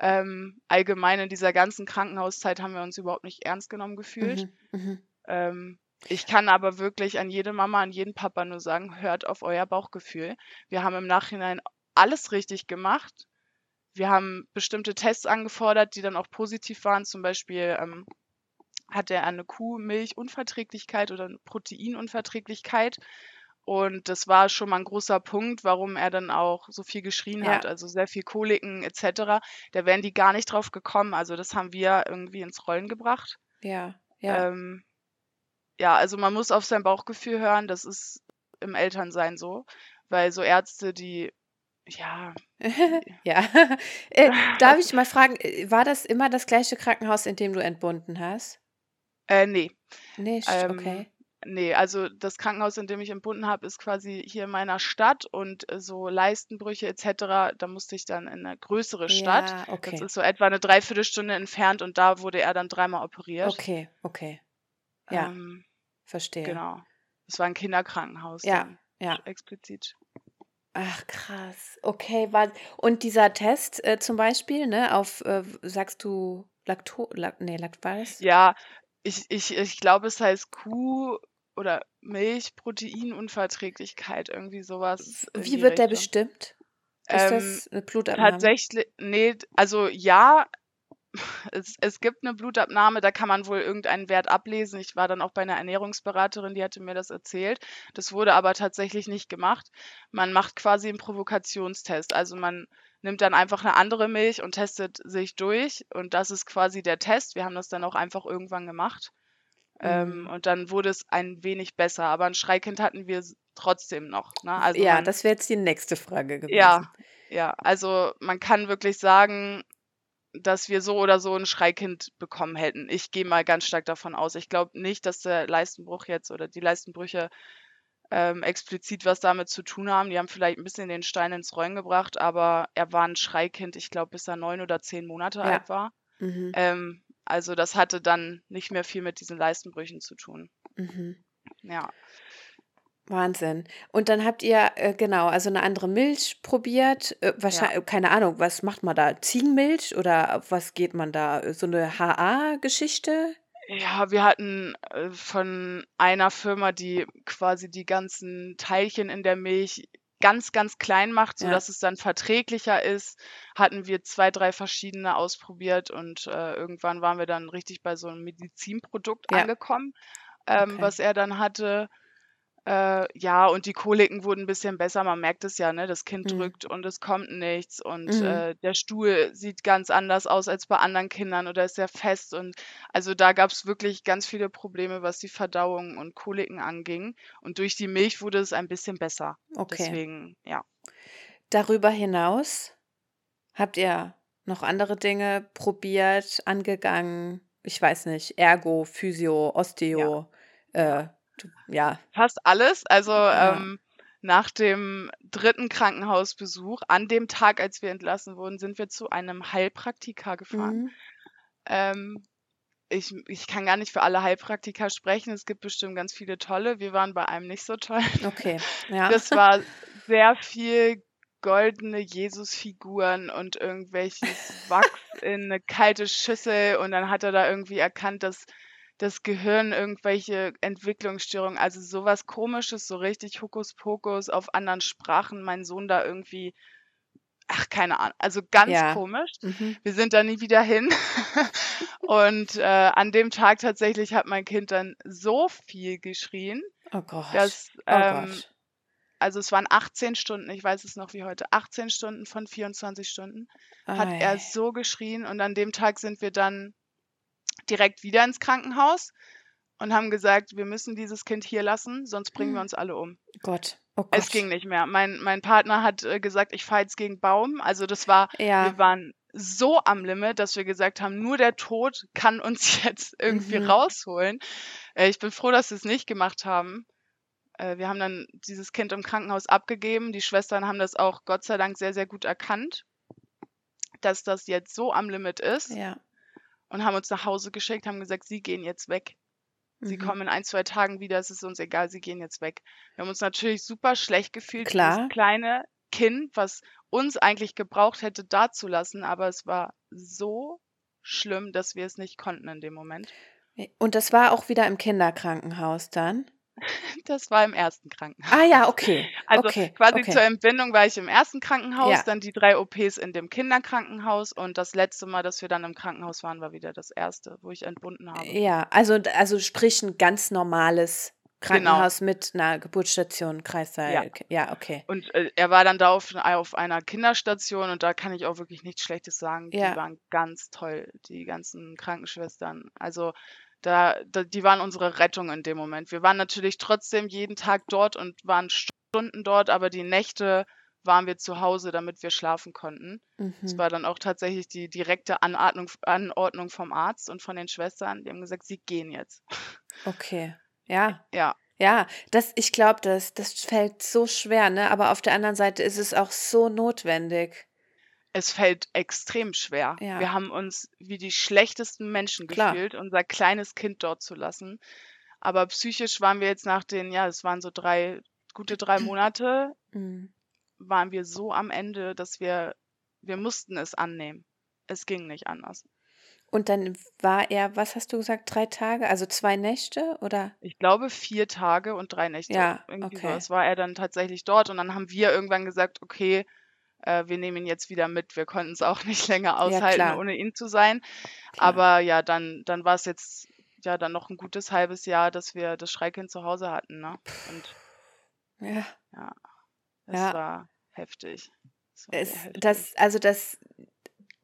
Ähm, allgemein in dieser ganzen Krankenhauszeit haben wir uns überhaupt nicht ernst genommen gefühlt. Mhm. Mhm. Ähm, ich kann aber wirklich an jede Mama, an jeden Papa nur sagen, hört auf euer Bauchgefühl. Wir haben im Nachhinein alles richtig gemacht. Wir haben bestimmte Tests angefordert, die dann auch positiv waren. Zum Beispiel ähm, hatte er eine Kuhmilchunverträglichkeit oder eine Proteinunverträglichkeit. Und das war schon mal ein großer Punkt, warum er dann auch so viel geschrien Ja. hat, also sehr viel Koliken et cetera. Da wären die gar nicht drauf gekommen. Also, das haben wir irgendwie ins Rollen gebracht. Ja, ja. Ähm, ja, also man muss auf sein Bauchgefühl hören, das ist im Elternsein so, weil so Ärzte, die ja, Ja. Äh, darf ich mal fragen, äh, war das immer das gleiche Krankenhaus, in dem du entbunden hast? äh, ne. Nicht? Ähm, Okay. Ne, also das Krankenhaus, in dem ich entbunden habe, ist quasi hier in meiner Stadt und, äh, so Leistenbrüche et cetera, da musste ich dann in 'ne größere Stadt. Ja, Das okay. ist so etwa 'ne Dreiviertelstunde entfernt und da wurde er dann dreimal operiert. Okay, okay. Ja, Ähm, verstehe. genau. Es war 'n Kinderkrankenhaus Ja, dann ja. explizit. Ach krass. Okay, war und dieser Test, äh, zum Beispiel, ne, auf, äh, sagst du Lacto Lac ne, Lact war das? Ja, ich ich ich glaube, es heißt Kuh oder Milchproteinunverträglichkeit, irgendwie so was in Wie wird der Richtung. bestimmt? Ist Ähm, das 'ne Blutabnahme? tatsächlich ne, also ja, es es gibt 'ne Blutabnahme, da kann man wohl irgendeinen Wert ablesen. Ich war dann auch bei 'ner Ernährungsberaterin, die hatte mir das erzählt. Das wurde aber tatsächlich nicht gemacht. Man macht quasi 'n Provokationstest. Also, man nimmt dann einfach 'ne andere Milch und testet sich durch und das ist quasi der Test. Wir haben das dann auch einfach irgendwann gemacht. Ähm, Mhm. und dann wurde es ein wenig besser, aber 'n Schreikind hatten wir trotzdem noch, ne? Also, Ja, man das wäre jetzt die nächste Frage gewesen. ja, ja, also man kann wirklich sagen, dass wir so oder so 'n Schreikind bekommen hätten. Ich gehe mal ganz stark davon aus. Ich glaube nicht, dass der Leistenbruch jetzt oder die Leistenbrüche, ähm, explizit was damit zu tun haben. Die haben vielleicht 'n bisschen den Stein ins Rollen gebracht, aber er war 'n Schreikind, ich glaube, bis er 9 oder 10 Monate Ja. alt war. Mhm. Ähm, also das hatte dann nicht mehr viel mit diesen Leistenbrüchen zu tun. Mhm. Ja. Wahnsinn. Und dann habt ihr, äh, genau, also 'ne andere Milch probiert, äh, wahrschei Ja. keine Ahnung, was macht man da? Ziegenmilch oder was geht man da? Äh, so 'ne HA-Geschichte? Ja, wir hatten, äh, von einer Firma, die quasi die ganzen Teilchen in der Milch ganz, ganz klein macht, Ja. sodass es dann verträglicher ist, hatten wir 2, 3 verschiedene ausprobiert und, äh, irgendwann waren wir dann richtig bei so 'nem Medizinprodukt Ja. angekommen, ähm, Okay. was er dann hatte. Äh, ja, und die Koliken wurden 'n bisschen besser. Man merkt es ja, ne? Das Kind Mhm. drückt und es kommt nichts und, Mhm. äh, der Stuhl sieht ganz anders aus als bei anderen Kindern oder ist sehr fest und also da gab's wirklich ganz viele Probleme, was die Verdauung und Koliken anging. Und durch die Milch wurde es ein bisschen besser. Okay. Deswegen, ja. Darüber hinaus habt ihr noch andere Dinge probiert, angegangen? Ich weiß nicht, Ergo, Physio, Ja. Osteo, Ja. äh, ja. Fast alles. Also, Ja. ähm, nach dem 3. Krankenhausbesuch, an dem Tag, als wir entlassen wurden, sind wir zu einem Heilpraktiker gefahren. Mhm. Ähm, ich ich kann gar nicht für alle Heilpraktiker sprechen. Es gibt bestimmt ganz viele tolle. Wir waren bei einem nicht so toll. Okay, ja. Das war sehr viel goldene Jesusfiguren und irgendwelches Wachs in 'ne kalte Schüssel und dann hat er da irgendwie erkannt, dass das Gehirn irgendwelche Entwicklungsstörungen also so was Komisches, so richtig Hokuspokus auf anderen Sprachen, mein Sohn da irgendwie ach, keine Ahnung, also ganz Ja. komisch. Mhm. Wir sind da nie wieder hin. Und, äh, an dem Tag tatsächlich hat mein Kind dann so viel geschrien, Oh Gott. dass, Oh ähm Gott. also es waren 18 Stunden, ich weiß es noch wie heute, 18 Stunden von 24 Stunden hat er Ei. so geschrien und an dem Tag sind wir dann direkt wieder ins Krankenhaus und haben gesagt: „Wir müssen dieses Kind hier lassen, sonst bringen wir Mhm. uns alle um.“ Gott, oh Es ging Gott. nicht mehr. Mein mein Partner hat, äh, gesagt: „Ich fahre jetzt gegen Baum.“ Also, das war wir Ja. waren so am Limit, dass wir gesagt haben: „Nur der Tod kann uns jetzt irgendwie Mhm. rausholen.“ Äh, ich bin froh, dass wir's nicht gemacht haben. Äh, wir haben dann dieses Kind im Krankenhaus abgegeben. Die Schwestern haben das auch Gott sei Dank sehr, sehr gut erkannt dass das jetzt so am Limit ist Ja. Und haben uns nach Hause geschickt, haben gesagt: „Sie gehen jetzt weg. Sie Mhm. kommen in 1, 2 Tagen wieder, es ist uns egal, Sie gehen jetzt weg.“ Wir haben uns natürlich super schlecht gefühlt, dieses kleine Kind, was uns eigentlich gebraucht hätte, dazulassen, aber es war so schlimm, dass wir es nicht konnten in dem Moment. Und das war auch wieder im Kinderkrankenhaus dann? Das war im 1. Krankenhaus. Ah ja, okay. Also, Okay, quasi okay. zur Entbindung war ich im 1. Krankenhaus, Ja. dann die 3 OPs in dem Kinderkrankenhaus und das letzte Mal, dass wir dann im Krankenhaus waren, war wieder das 1., wo ich entbunden habe. Ja, also also sprich 'n ganz normales Krankenhaus genau. mit einer Geburtsstation, Kreissaal. Ja, ja okay. Und äh, er war dann da auf, auf einer Kinderstation und da kann ich auch wirklich nichts Schlechtes sagen. Ja. Die waren ganz toll, die ganzen Krankenschwestern. Also da, da, die waren unsere Rettung in dem Moment. Wir waren natürlich trotzdem jeden Tag dort und waren Stunden dort, aber die Nächte waren wir zu Hause, damit wir schlafen konnten. Es mhm. war dann auch tatsächlich die direkte Anordnung, Anordnung vom Arzt und von den Schwestern. Die haben gesagt, sie gehen jetzt. Okay. Ja. Ja. Ja, das, ich glaube, das, das fällt so schwer, ne? Aber auf der anderen Seite ist es auch so notwendig. Es fällt extrem schwer. Ja. Wir haben uns wie die schlechtesten Menschen Klar. gefühlt, unser kleines Kind dort zu lassen. Aber psychisch waren wir jetzt nach den, ja, es waren so drei, gute drei Monate, mhm. waren wir so am Ende, dass wir, wir mussten es annehmen. Es ging nicht anders. Und dann war er, was hast du gesagt, drei Tage, also zwei Nächte oder? Ich glaube vier Tage und drei Nächte. Ja, Irgendwie okay. sowas war er dann tatsächlich dort und dann haben wir irgendwann gesagt, okay, äh, wir nehmen ihn jetzt wieder mit. Wir konnten es auch nicht länger aushalten, ja, ohne ihn zu sein. Klar. Aber ja, dann, dann war es jetzt ja dann noch ein gutes halbes Jahr, dass wir das Schreikind zu Hause hatten. Ne? Und ja. Ja, es ja. war heftig. War es, heftig. Das, also das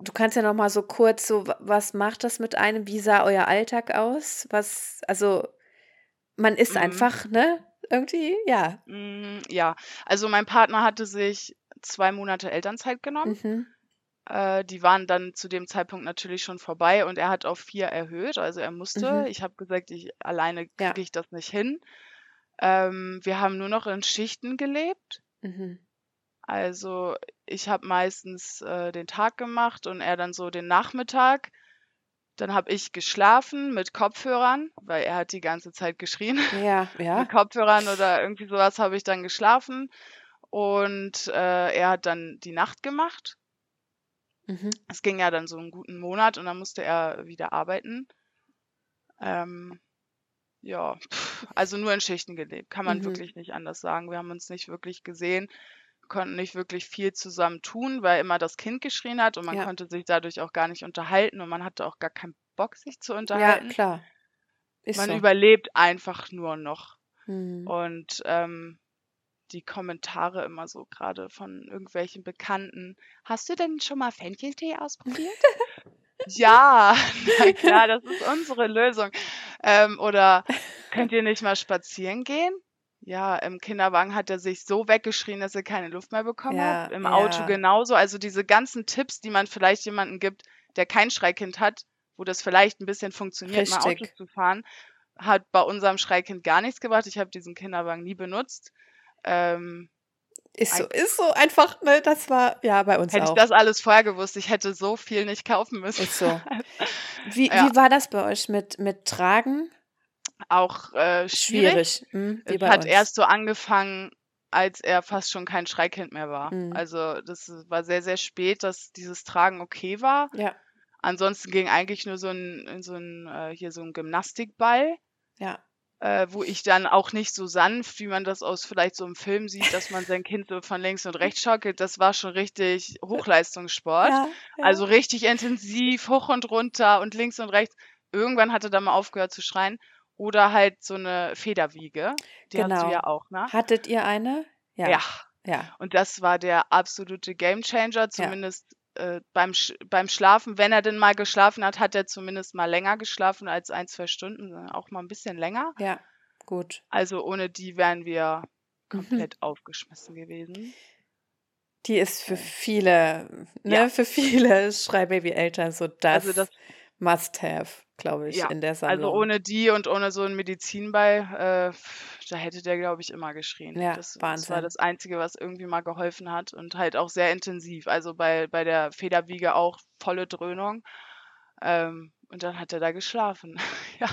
Du kannst ja noch mal so kurz so, was macht das mit einem? Wie sah euer Alltag aus? Was, also man ist mhm. einfach, ne? Irgendwie, ja. Mm, ja, also mein Partner hatte sich zwei Monate Elternzeit genommen. Mhm. Äh, die waren dann zu dem Zeitpunkt natürlich schon vorbei und er hat auf vier erhöht. Also er musste. Mhm. Ich habe gesagt, ich alleine kriege ja. ich das nicht hin. Ähm, wir haben nur noch in Schichten gelebt. Mhm. Also ich habe meistens äh, den Tag gemacht und er dann so den Nachmittag. Dann habe ich geschlafen mit Kopfhörern, weil er hat die ganze Zeit geschrien. Ja, ja. mit Kopfhörern oder irgendwie sowas habe ich dann geschlafen. Und äh, er hat dann die Nacht gemacht. Mhm. Es ging ja dann so einen guten Monat und dann musste er wieder arbeiten. Ähm, ja, also nur in Schichten gelebt, kann man mhm. wirklich nicht anders sagen. Wir haben uns nicht wirklich gesehen konnten nicht wirklich viel zusammen tun, weil immer das Kind geschrien hat und man Ja. konnte sich dadurch auch gar nicht unterhalten und man hatte auch gar keinen Bock, sich zu Ja, unterhalten. klar. Ist Man so. überlebt einfach nur noch. Mhm. Und ähm, die Kommentare immer so gerade von irgendwelchen Bekannten. Hast du denn schon mal Fencheltee ausprobiert? Ja, na klar, das ist unsere Lösung. Ähm, oder könnt ihr nicht mal spazieren gehen? Ja, im Kinderwagen hat er sich so weggeschrien, dass er keine Luft mehr bekommen Ja, hat. Im Auto genauso. Also diese ganzen Tipps, die man vielleicht jemandem gibt, der kein Schreikind hat, wo das vielleicht ein bisschen funktioniert, mal Auto zu fahren, hat bei unserem Schreikind gar nichts gebracht. Ich habe diesen Kinderwagen nie benutzt. Ähm, Ist so, ist so einfach, ne? Das war ja bei uns hätte ich das alles vorher gewusst, ich hätte so viel nicht kaufen müssen. Ist so. Wie, Ja. wie war das bei euch mit, mit Tragen? Auch äh, schwierig. schwierig. Es hat uns. erst so angefangen, als er fast schon kein Schreikind mehr war. Mhm. Also das war sehr, sehr spät, dass dieses Tragen okay war. Ja. Ansonsten ging eigentlich nur so ein, so ein äh, hier so ein Gymnastikball. Ja. Äh, wo ich dann auch nicht so sanft, wie man das aus vielleicht so einem Film sieht, dass man sein Kind so von links und rechts schaukelt. Das war schon richtig Hochleistungssport. Ja, ja. Also richtig intensiv, hoch und runter und links und rechts. Irgendwann hat er dann mal aufgehört zu schreien. Oder halt so eine Federwiege. Die genau. hast du genau. ja auch, ne? Hattet ihr eine? Ja. ja. ja. Und das war der absolute Gamechanger, zumindest ja. äh, beim, Sch beim Schlafen. Wenn er denn mal geschlafen hat, hat er zumindest mal länger geschlafen als ein, zwei Stunden, auch mal ein bisschen länger. Ja, gut. Also ohne die wären wir mhm. komplett mhm. aufgeschmissen gewesen. Die ist für viele, ne, ja. für viele Schreibaby-Eltern so das, also das Must-Have glaube ich, Ja, in der also Sammlung. also ohne die und ohne so einen Medizinball, äh, da hätte der, glaube ich, immer geschrien. Ja, Das, das war das Einzige, was irgendwie mal geholfen hat und halt auch sehr intensiv. Also bei, bei der Federwiege auch volle Dröhnung. Ähm, und dann hat er da geschlafen. ja.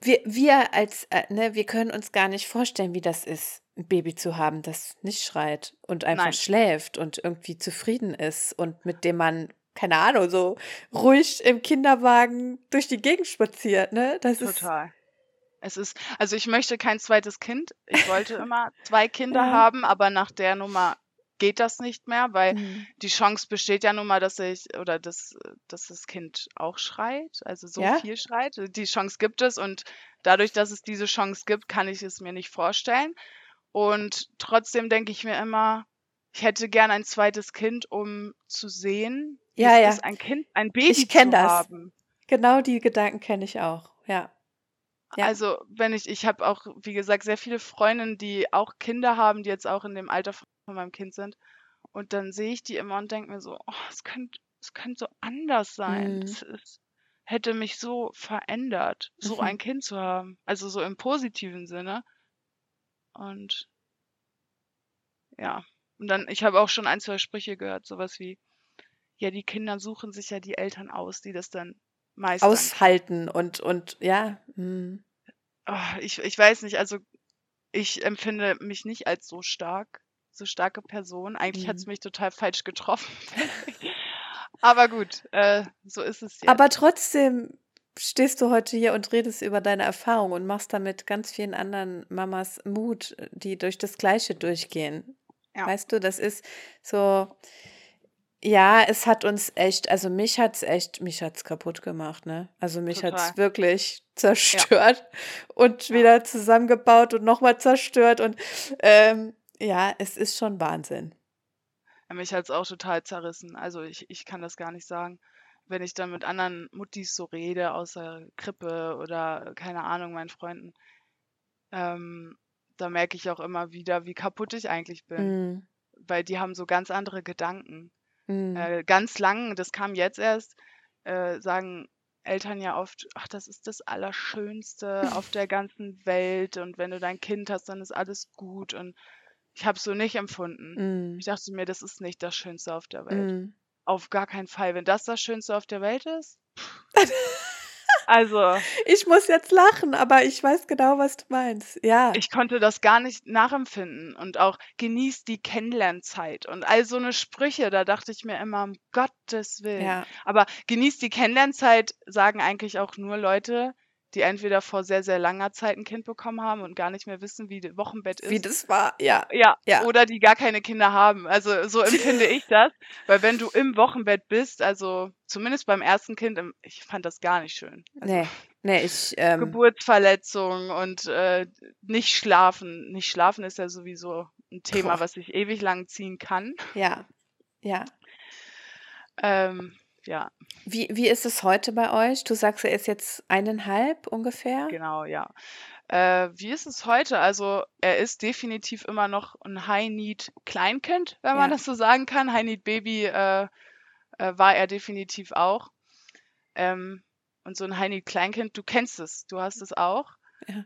Wir, wir als, äh, ne, wir können uns gar nicht vorstellen, wie das ist, ein Baby zu haben, das nicht schreit und einfach Nein. schläft und irgendwie zufrieden ist und mit dem man keine Ahnung, so ruhig im Kinderwagen durch die Gegend spaziert, ne? Das Total. Ist es ist, also ich möchte kein zweites Kind. Ich wollte immer zwei Kinder ja. haben, aber nach der Nummer geht das nicht mehr, weil Mhm. die Chance besteht ja nun mal, dass ich oder dass, dass das Kind auch schreit, also so Ja? viel schreit. Die Chance gibt es und dadurch, dass es diese Chance gibt, kann ich es mir nicht vorstellen. Und trotzdem denke ich mir immer, ich hätte gern ein zweites Kind, um zu sehen, Ja, es ja. ist, ein Kind, ein Baby Ich zu das. haben. Genau die Gedanken kenne ich auch. Ja. Ja. Also, wenn ich ich habe auch, wie gesagt, sehr viele Freundinnen, die auch Kinder haben, die jetzt auch in dem Alter von meinem Kind sind. Und dann sehe ich die immer und denke mir so, oh, es könnte es könnte so anders sein. Mhm. Es, es hätte mich so verändert, so Mhm. ein Kind zu haben. Also so im positiven Sinne. Und ja. Und dann, ich habe auch schon ein, zwei Sprüche gehört, sowas wie, ja, die Kinder suchen sich ja die Eltern aus, die das dann meistern. Aushalten und, und ja. Mhm. Ah, ich, ich weiß nicht, also ich empfinde mich nicht als so stark, so starke Person. Eigentlich hat es Mhm. mich total falsch getroffen. Aber gut, äh, so ist es jetzt. Aber trotzdem stehst du heute hier und redest über deine Erfahrung und machst damit ganz vielen anderen Mamas Mut, die durch das Gleiche durchgehen. Ja. Weißt du, das ist so, ja, es hat uns echt, also mich hat's echt, mich hat's kaputt gemacht, ne? Also mich hat's Total. wirklich zerstört und wieder zusammengebaut und nochmal zerstört und ähm, ja, es ist schon Wahnsinn. Ja, Mich hat es auch total zerrissen. Also ich, ich kann das gar nicht sagen. Wenn ich dann mit anderen Muttis so rede, aus der Krippe oder keine Ahnung, meinen Freunden, ähm, da merke ich auch immer wieder, wie kaputt ich eigentlich bin. Mm, Weil die haben so ganz andere Gedanken. Mm, Äh, ganz lang, das kam jetzt erst, äh, sagen Eltern ja oft, ach, das ist das Allerschönste auf der ganzen Welt und wenn du dein Kind hast, dann ist alles gut und ich habe es so nicht empfunden. mm, Ich dachte mir, das ist nicht das Schönste auf der Welt. mm. Auf gar keinen Fall. Wenn das das Schönste auf der Welt ist, also Ich muss jetzt lachen, aber ich weiß genau, was du meinst. Ja. ich konnte das gar nicht nachempfinden und auch genießt die Kennenlernzeit und all so eine Sprüche, da dachte ich mir immer, um Gottes Willen. Ja. Aber genießt die Kennenlernzeit sagen eigentlich auch nur Leute, die entweder vor sehr, sehr langer Zeit ein Kind bekommen haben und gar nicht mehr wissen, wie das Wochenbett ist. Wie das war, ja. Ja, Ja. oder die gar keine Kinder haben. Also so empfinde ich das. Weil wenn du im Wochenbett bist, also zumindest beim ersten Kind, ähm, ich fand das gar nicht schön. Also Nee, nee, ich, ähm, Geburtsverletzung und äh, nicht schlafen. Nicht schlafen ist ja sowieso ein Thema, Boah. was sich ewig lang ziehen kann. ja, ja. Ähm, ja, Wie, wie ist es heute bei euch? Du sagst, er ist jetzt eineinhalb ungefähr? genau, ja. Äh, wie ist es heute? Also er ist definitiv immer noch ein High-Need-Kleinkind, wenn man Ja. das so sagen kann. High-Need-Baby äh, äh, war er definitiv auch. Ähm, und so ein High-Need-Kleinkind, du kennst es, du hast es auch, Ja.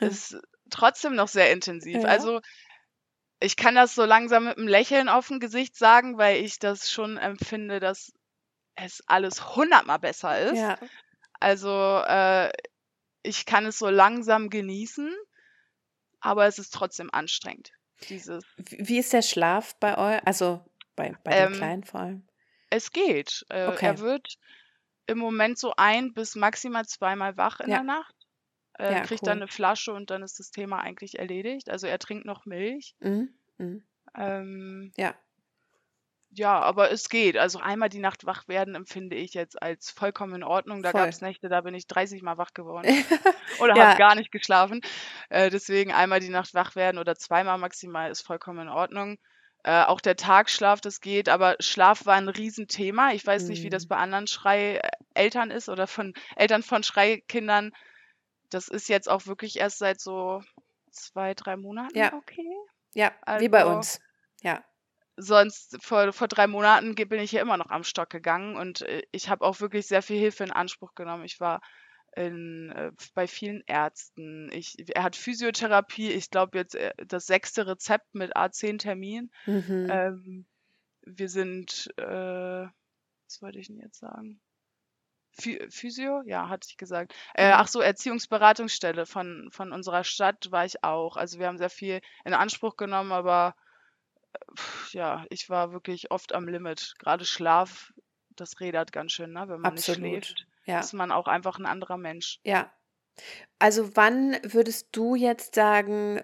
ist trotzdem noch sehr intensiv. Ja. Also ich kann das so langsam mit einem Lächeln auf dem Gesicht sagen, weil ich das schon empfinde, dass es alles hundertmal besser ist. Ja. Also äh, ich kann es so langsam genießen, aber es ist trotzdem anstrengend. Dieses, Wie ist der Schlaf bei euch? Also bei, bei dem Ähm, Kleinen vor allem? es geht. Äh, Okay. Er wird im Moment so ein bis maximal zweimal wach in Ja. der Nacht. Äh, Ja, kriegt cool. dann eine Flasche und dann ist das Thema eigentlich erledigt. Also er trinkt noch Milch. Mhm. Mhm. Ähm, Ja. Ja, aber es geht. Also einmal die Nacht wach werden empfinde ich jetzt als vollkommen in Ordnung. Da Voll. gab es Nächte, da bin ich 30 Mal wach geworden oder Ja. habe gar nicht geschlafen. Äh, deswegen einmal die Nacht wach werden oder zweimal maximal ist vollkommen in Ordnung. Äh, auch der Tagschlaf, das geht, aber Schlaf war ein Riesenthema. Ich weiß nicht, wie das Mhm. bei anderen Schrei-Eltern ist oder von Eltern von Schreikindern. Das ist jetzt auch wirklich erst seit so zwei, drei Monaten Ja. okay. Ja, wie bei Also uns. Ja. Sonst vor, vor drei Monaten bin ich ja immer noch am Stock gegangen und äh, ich habe auch wirklich sehr viel Hilfe in Anspruch genommen. Ich war in, äh, bei vielen Ärzten. Ich, er hat Physiotherapie, ich glaube jetzt äh, das sechste Rezept mit A10-Termin. Mhm. Ähm, wir sind, äh, was wollte ich denn jetzt sagen? Phy- Physio? Ja, hatte ich gesagt. Äh, Ja. ach so, Erziehungsberatungsstelle von, von unserer Stadt war ich auch. Also wir haben sehr viel in Anspruch genommen, aber ja, ich war wirklich oft am Limit. Gerade Schlaf, das rädert ganz schön, ne? Wenn man nicht Absolut. schläft, Ja. ist man auch einfach ein anderer Mensch. Ja. Also wann würdest du jetzt sagen,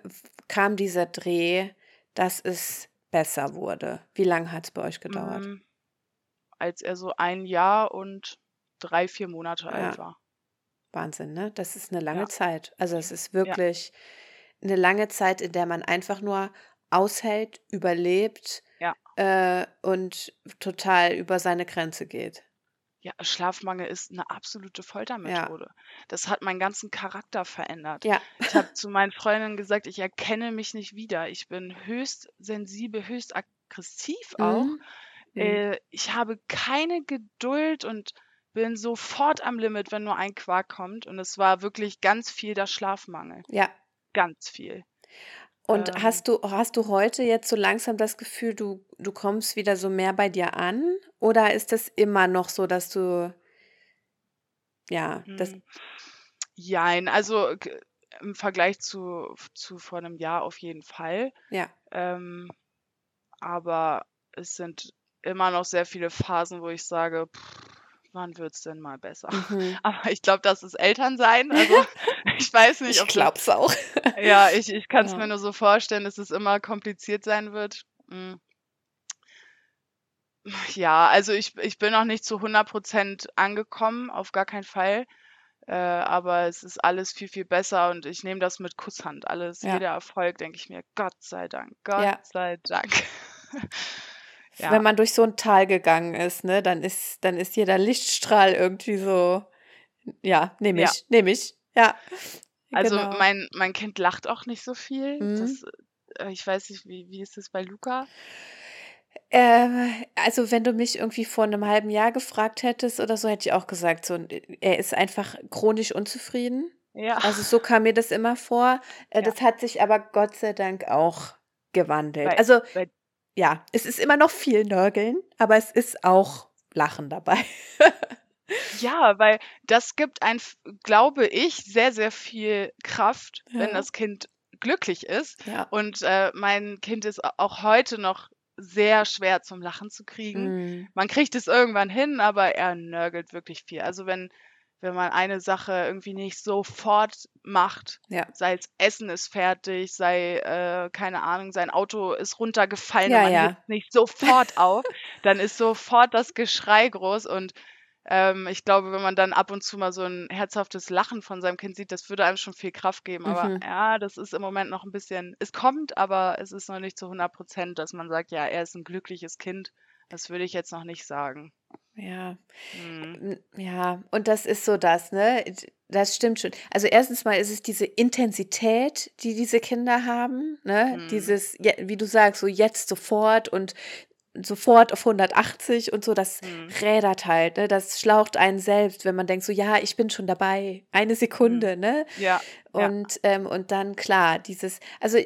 kam dieser Dreh, dass es besser wurde? Wie lange hat es bei euch gedauert? Hm, als er so ein Jahr und drei, vier Monate Ja. alt war. Wahnsinn, ne? Das ist eine lange Ja. Zeit. Also, es ist wirklich eine lange Zeit, in der man einfach nur aushält, überlebt, Ja. äh, und total über seine Grenze geht. Ja, Schlafmangel ist 'ne absolute. Foltermethode. Das hat meinen ganzen Charakter verändert. Ja. Ich habe zu meinen Freundinnen gesagt: „Ich erkenne mich nicht wieder. Ich bin höchst sensibel, höchst aggressiv auch. Mhm. Mhm. Äh, ich habe keine Geduld und bin sofort am Limit, wenn nur ein Quark kommt.“ Und es war wirklich ganz viel der Schlafmangel. Ja. Ganz viel. Und Ähm hast du hast du heute jetzt so langsam das Gefühl, du du kommst wieder so mehr bei dir an? Oder ist das immer noch so, dass du ja, das Hm, jein, also, im Vergleich zu zu vor 'nem Jahr auf jeden Fall. Ja. Ähm, aber es sind immer noch sehr viele Phasen, wo ich sage: „Wann wird's denn mal besser?“ Mhm. Aber ich glaube, das ist Elternsein. Also, ich weiß nicht, Ich glaube es auch. Ja, ich ich kann's Ja. mir nur so vorstellen, dass es immer kompliziert sein wird. Hm. Ja, also, ich ich bin noch nicht zu 100% angekommen, auf gar keinen Fall. Äh, aber es ist alles viel, viel besser und ich nehme das mit Kusshand alles. Ja. Jeder Erfolg, denke ich mir: „Gott sei Dank, Gott Ja. sei Dank.“ Wenn Ja. man durch so 'n Tal gegangen ist, ne, dann ist dann ist jeder Lichtstrahl irgendwie so ja, nehme Ja. ich, nehme ich. Ja, Also, genau. mein mein Kind lacht auch nicht so viel. Mhm. Das äh, ich weiß nicht, wie wie ist das bei Luca? Ähm, also, wenn du mich irgendwie vor 'nem halben Jahr gefragt hättest oder so, hätte ich auch gesagt, so er ist einfach chronisch unzufrieden. Ja. Also, so kam mir das immer vor. Äh, Ja. das hat sich aber Gott sei Dank auch gewandelt. Bei Also, bei ja, es ist immer noch viel Nörgeln, aber es ist auch Lachen dabei. Ja, weil das gibt ein glaube ich, sehr, sehr viel Kraft, wenn Ja. das Kind glücklich ist. Ja. Und, äh, mein Kind ist auch heute noch sehr schwer zum Lachen zu kriegen. Mhm. Man kriegt es irgendwann hin, aber er nörgelt wirklich viel. Also, wenn wenn man eine Sache irgendwie nicht sofort macht, Ja. sei es Essen ist fertig, sei, äh, keine Ahnung, sein Auto ist runtergefallen und Ja, man ja. hebt's nicht sofort auf, dann ist sofort das Geschrei groß und, ähm, ich glaube, wenn man dann ab und zu mal so 'n herzhaftes Lachen von seinem Kind sieht, das würde einem schon viel Kraft geben. Aber Mhm. ja, das ist im Moment noch 'n bisschen es kommt, aber es ist noch nicht zu 100% dass man sagt: „Ja, er ist 'n glückliches Kind.“ Das würde ich jetzt noch nicht sagen. Ja. Mhm. Ja, und das ist so das, ne? Das stimmt schon. Also, erstens mal ist es diese Intensität, die diese Kinder haben, ne? Mhm. Dieses, wie du sagst, so jetzt sofort und sofort auf 180 und so, das Mhm. rädert halt, ne? Das schlaucht einen selbst, wenn man denkt so: „Ja, ich bin schon dabei, eine Mhm. Sekunde“, ne? Ja, ja. Und, ähm und dann klar, dieses also,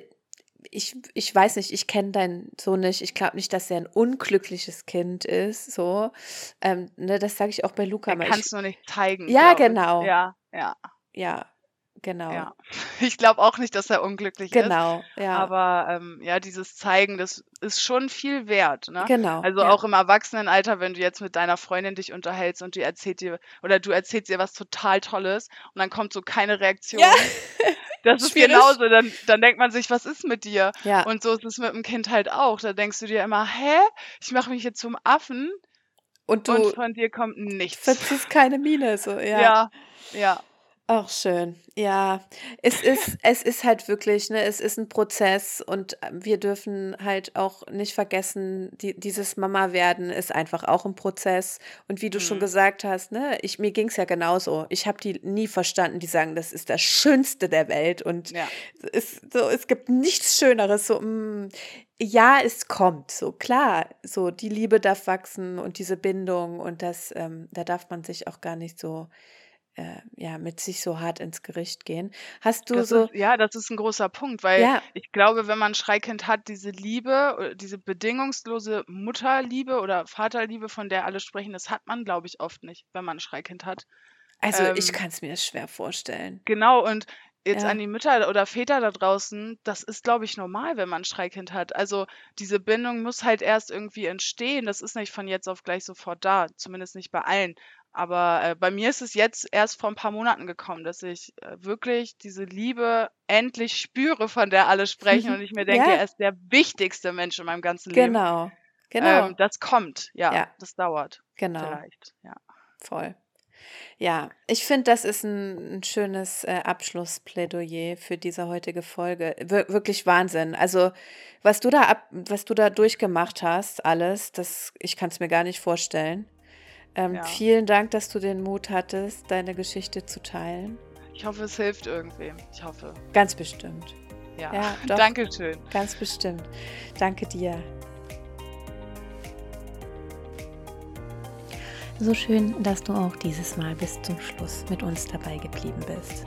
ich ich weiß nicht, ich kenne deinen Sohn nicht. Ich glaube nicht, dass er 'n unglückliches Kind ist, so. Ähm, ne, das sage ich auch bei Luca Er. Ich kann's nur nicht zeigen, Ja, glaube ich. genau. Ja, ja. Ja, genau. Ja. Ich glaube auch nicht, dass er unglücklich ist. Genau, ja. Aber, ähm, ja, dieses Zeigen, das ist schon viel wert, ne? Genau, Also, ja. auch im Erwachsenenalter, wenn du jetzt mit deiner Freundin dich unterhältst und die erzählt dir oder du erzählst ihr was total Tolles und dann kommt so keine Reaktion. Ja. Das ist Schwierig. genauso, dann dann denkt man sich: „Was ist mit dir?“ Ja. Und so ist es mit'm Kind halt auch. Da denkst du dir immer: „Hä? Ich mache mich hier zum Affen Und und du von dir kommt nichts.“ verziehst keine Miene, so, ja. Ja, ja. Ach schön. Ja, es ist es ist halt wirklich, ne, es ist 'n Prozess und, ähm, wir dürfen halt auch nicht vergessen, die dieses Mama-Werden ist einfach auch 'n Prozess. Und wie du schon Mhm. gesagt hast, ne, ich mir ging's ja genauso. Ich habe die nie verstanden, die sagen, das ist das Schönste der Welt und Ja. es so es gibt nichts Schöneres, so, hm, ja, es kommt, so klar, so die Liebe darf wachsen und diese Bindung und das, ähm da darf man sich auch gar nicht so äh, ja, mit sich so hart ins Gericht gehen. Hast du Das so ist ja, das ist 'n großer Punkt, weil Ja. ich glaube, wenn man 'n Schreikind hat, diese Liebe oder diese bedingungslose Mutterliebe oder Vaterliebe, von der alle sprechen, das hat man, glaube ich, oft nicht, wenn man 'n Schreikind hat. Also, ich Ähm kann's mir schwer vorstellen. Genau, und jetzt Ja. an die Mütter oder Väter da draußen, das ist, glaube ich, normal, wenn man 'n Schreikind hat. Also, diese Bindung muss halt erst irgendwie entstehen. Das ist nicht von jetzt auf gleich sofort da, zumindest nicht bei allen. Aber äh, bei mir ist es jetzt erst vor ein paar Monaten gekommen, dass ich äh, wirklich diese Liebe endlich spüre, von der alle sprechen und ich mir denke, Ja. er ist der wichtigste Mensch in meinem ganzen Leben. Genau. Genau. Ähm, das kommt, ja, Ja. das dauert genau. vielleicht, ja. Voll. Ja, ich finde, das ist ein, ein schönes äh, Abschlussplädoyer für diese heutige Folge. Wir, wirklich Wahnsinn. Also, was du da ab, was du da durchgemacht hast, alles, das, ich kann es mir gar nicht vorstellen. Ähm, Ja. Vielen Dank, dass du den Mut hattest, deine Geschichte zu teilen. Ich hoffe, es hilft irgendwem. Ich hoffe. Ganz bestimmt. Ja. Ja, doch. Dankeschön. Ganz bestimmt. Danke dir. So schön, dass du auch dieses Mal bis zum Schluss mit uns dabei geblieben bist.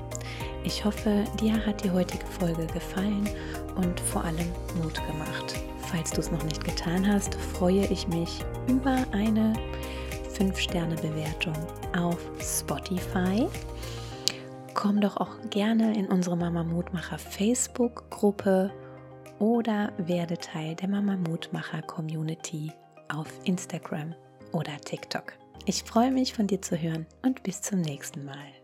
Ich hoffe, dir hat die heutige Folge gefallen und vor allem Mut gemacht. Falls du es noch nicht getan hast, freue ich mich über eine 5-Sterne-Bewertung auf Spotify. Komm doch auch gerne in unsere Mama Mutmacher Facebook-Gruppe oder werde Teil der Mama Mutmacher Community auf Instagram oder TikTok. Ich freue mich von dir zu hören und bis zum nächsten Mal.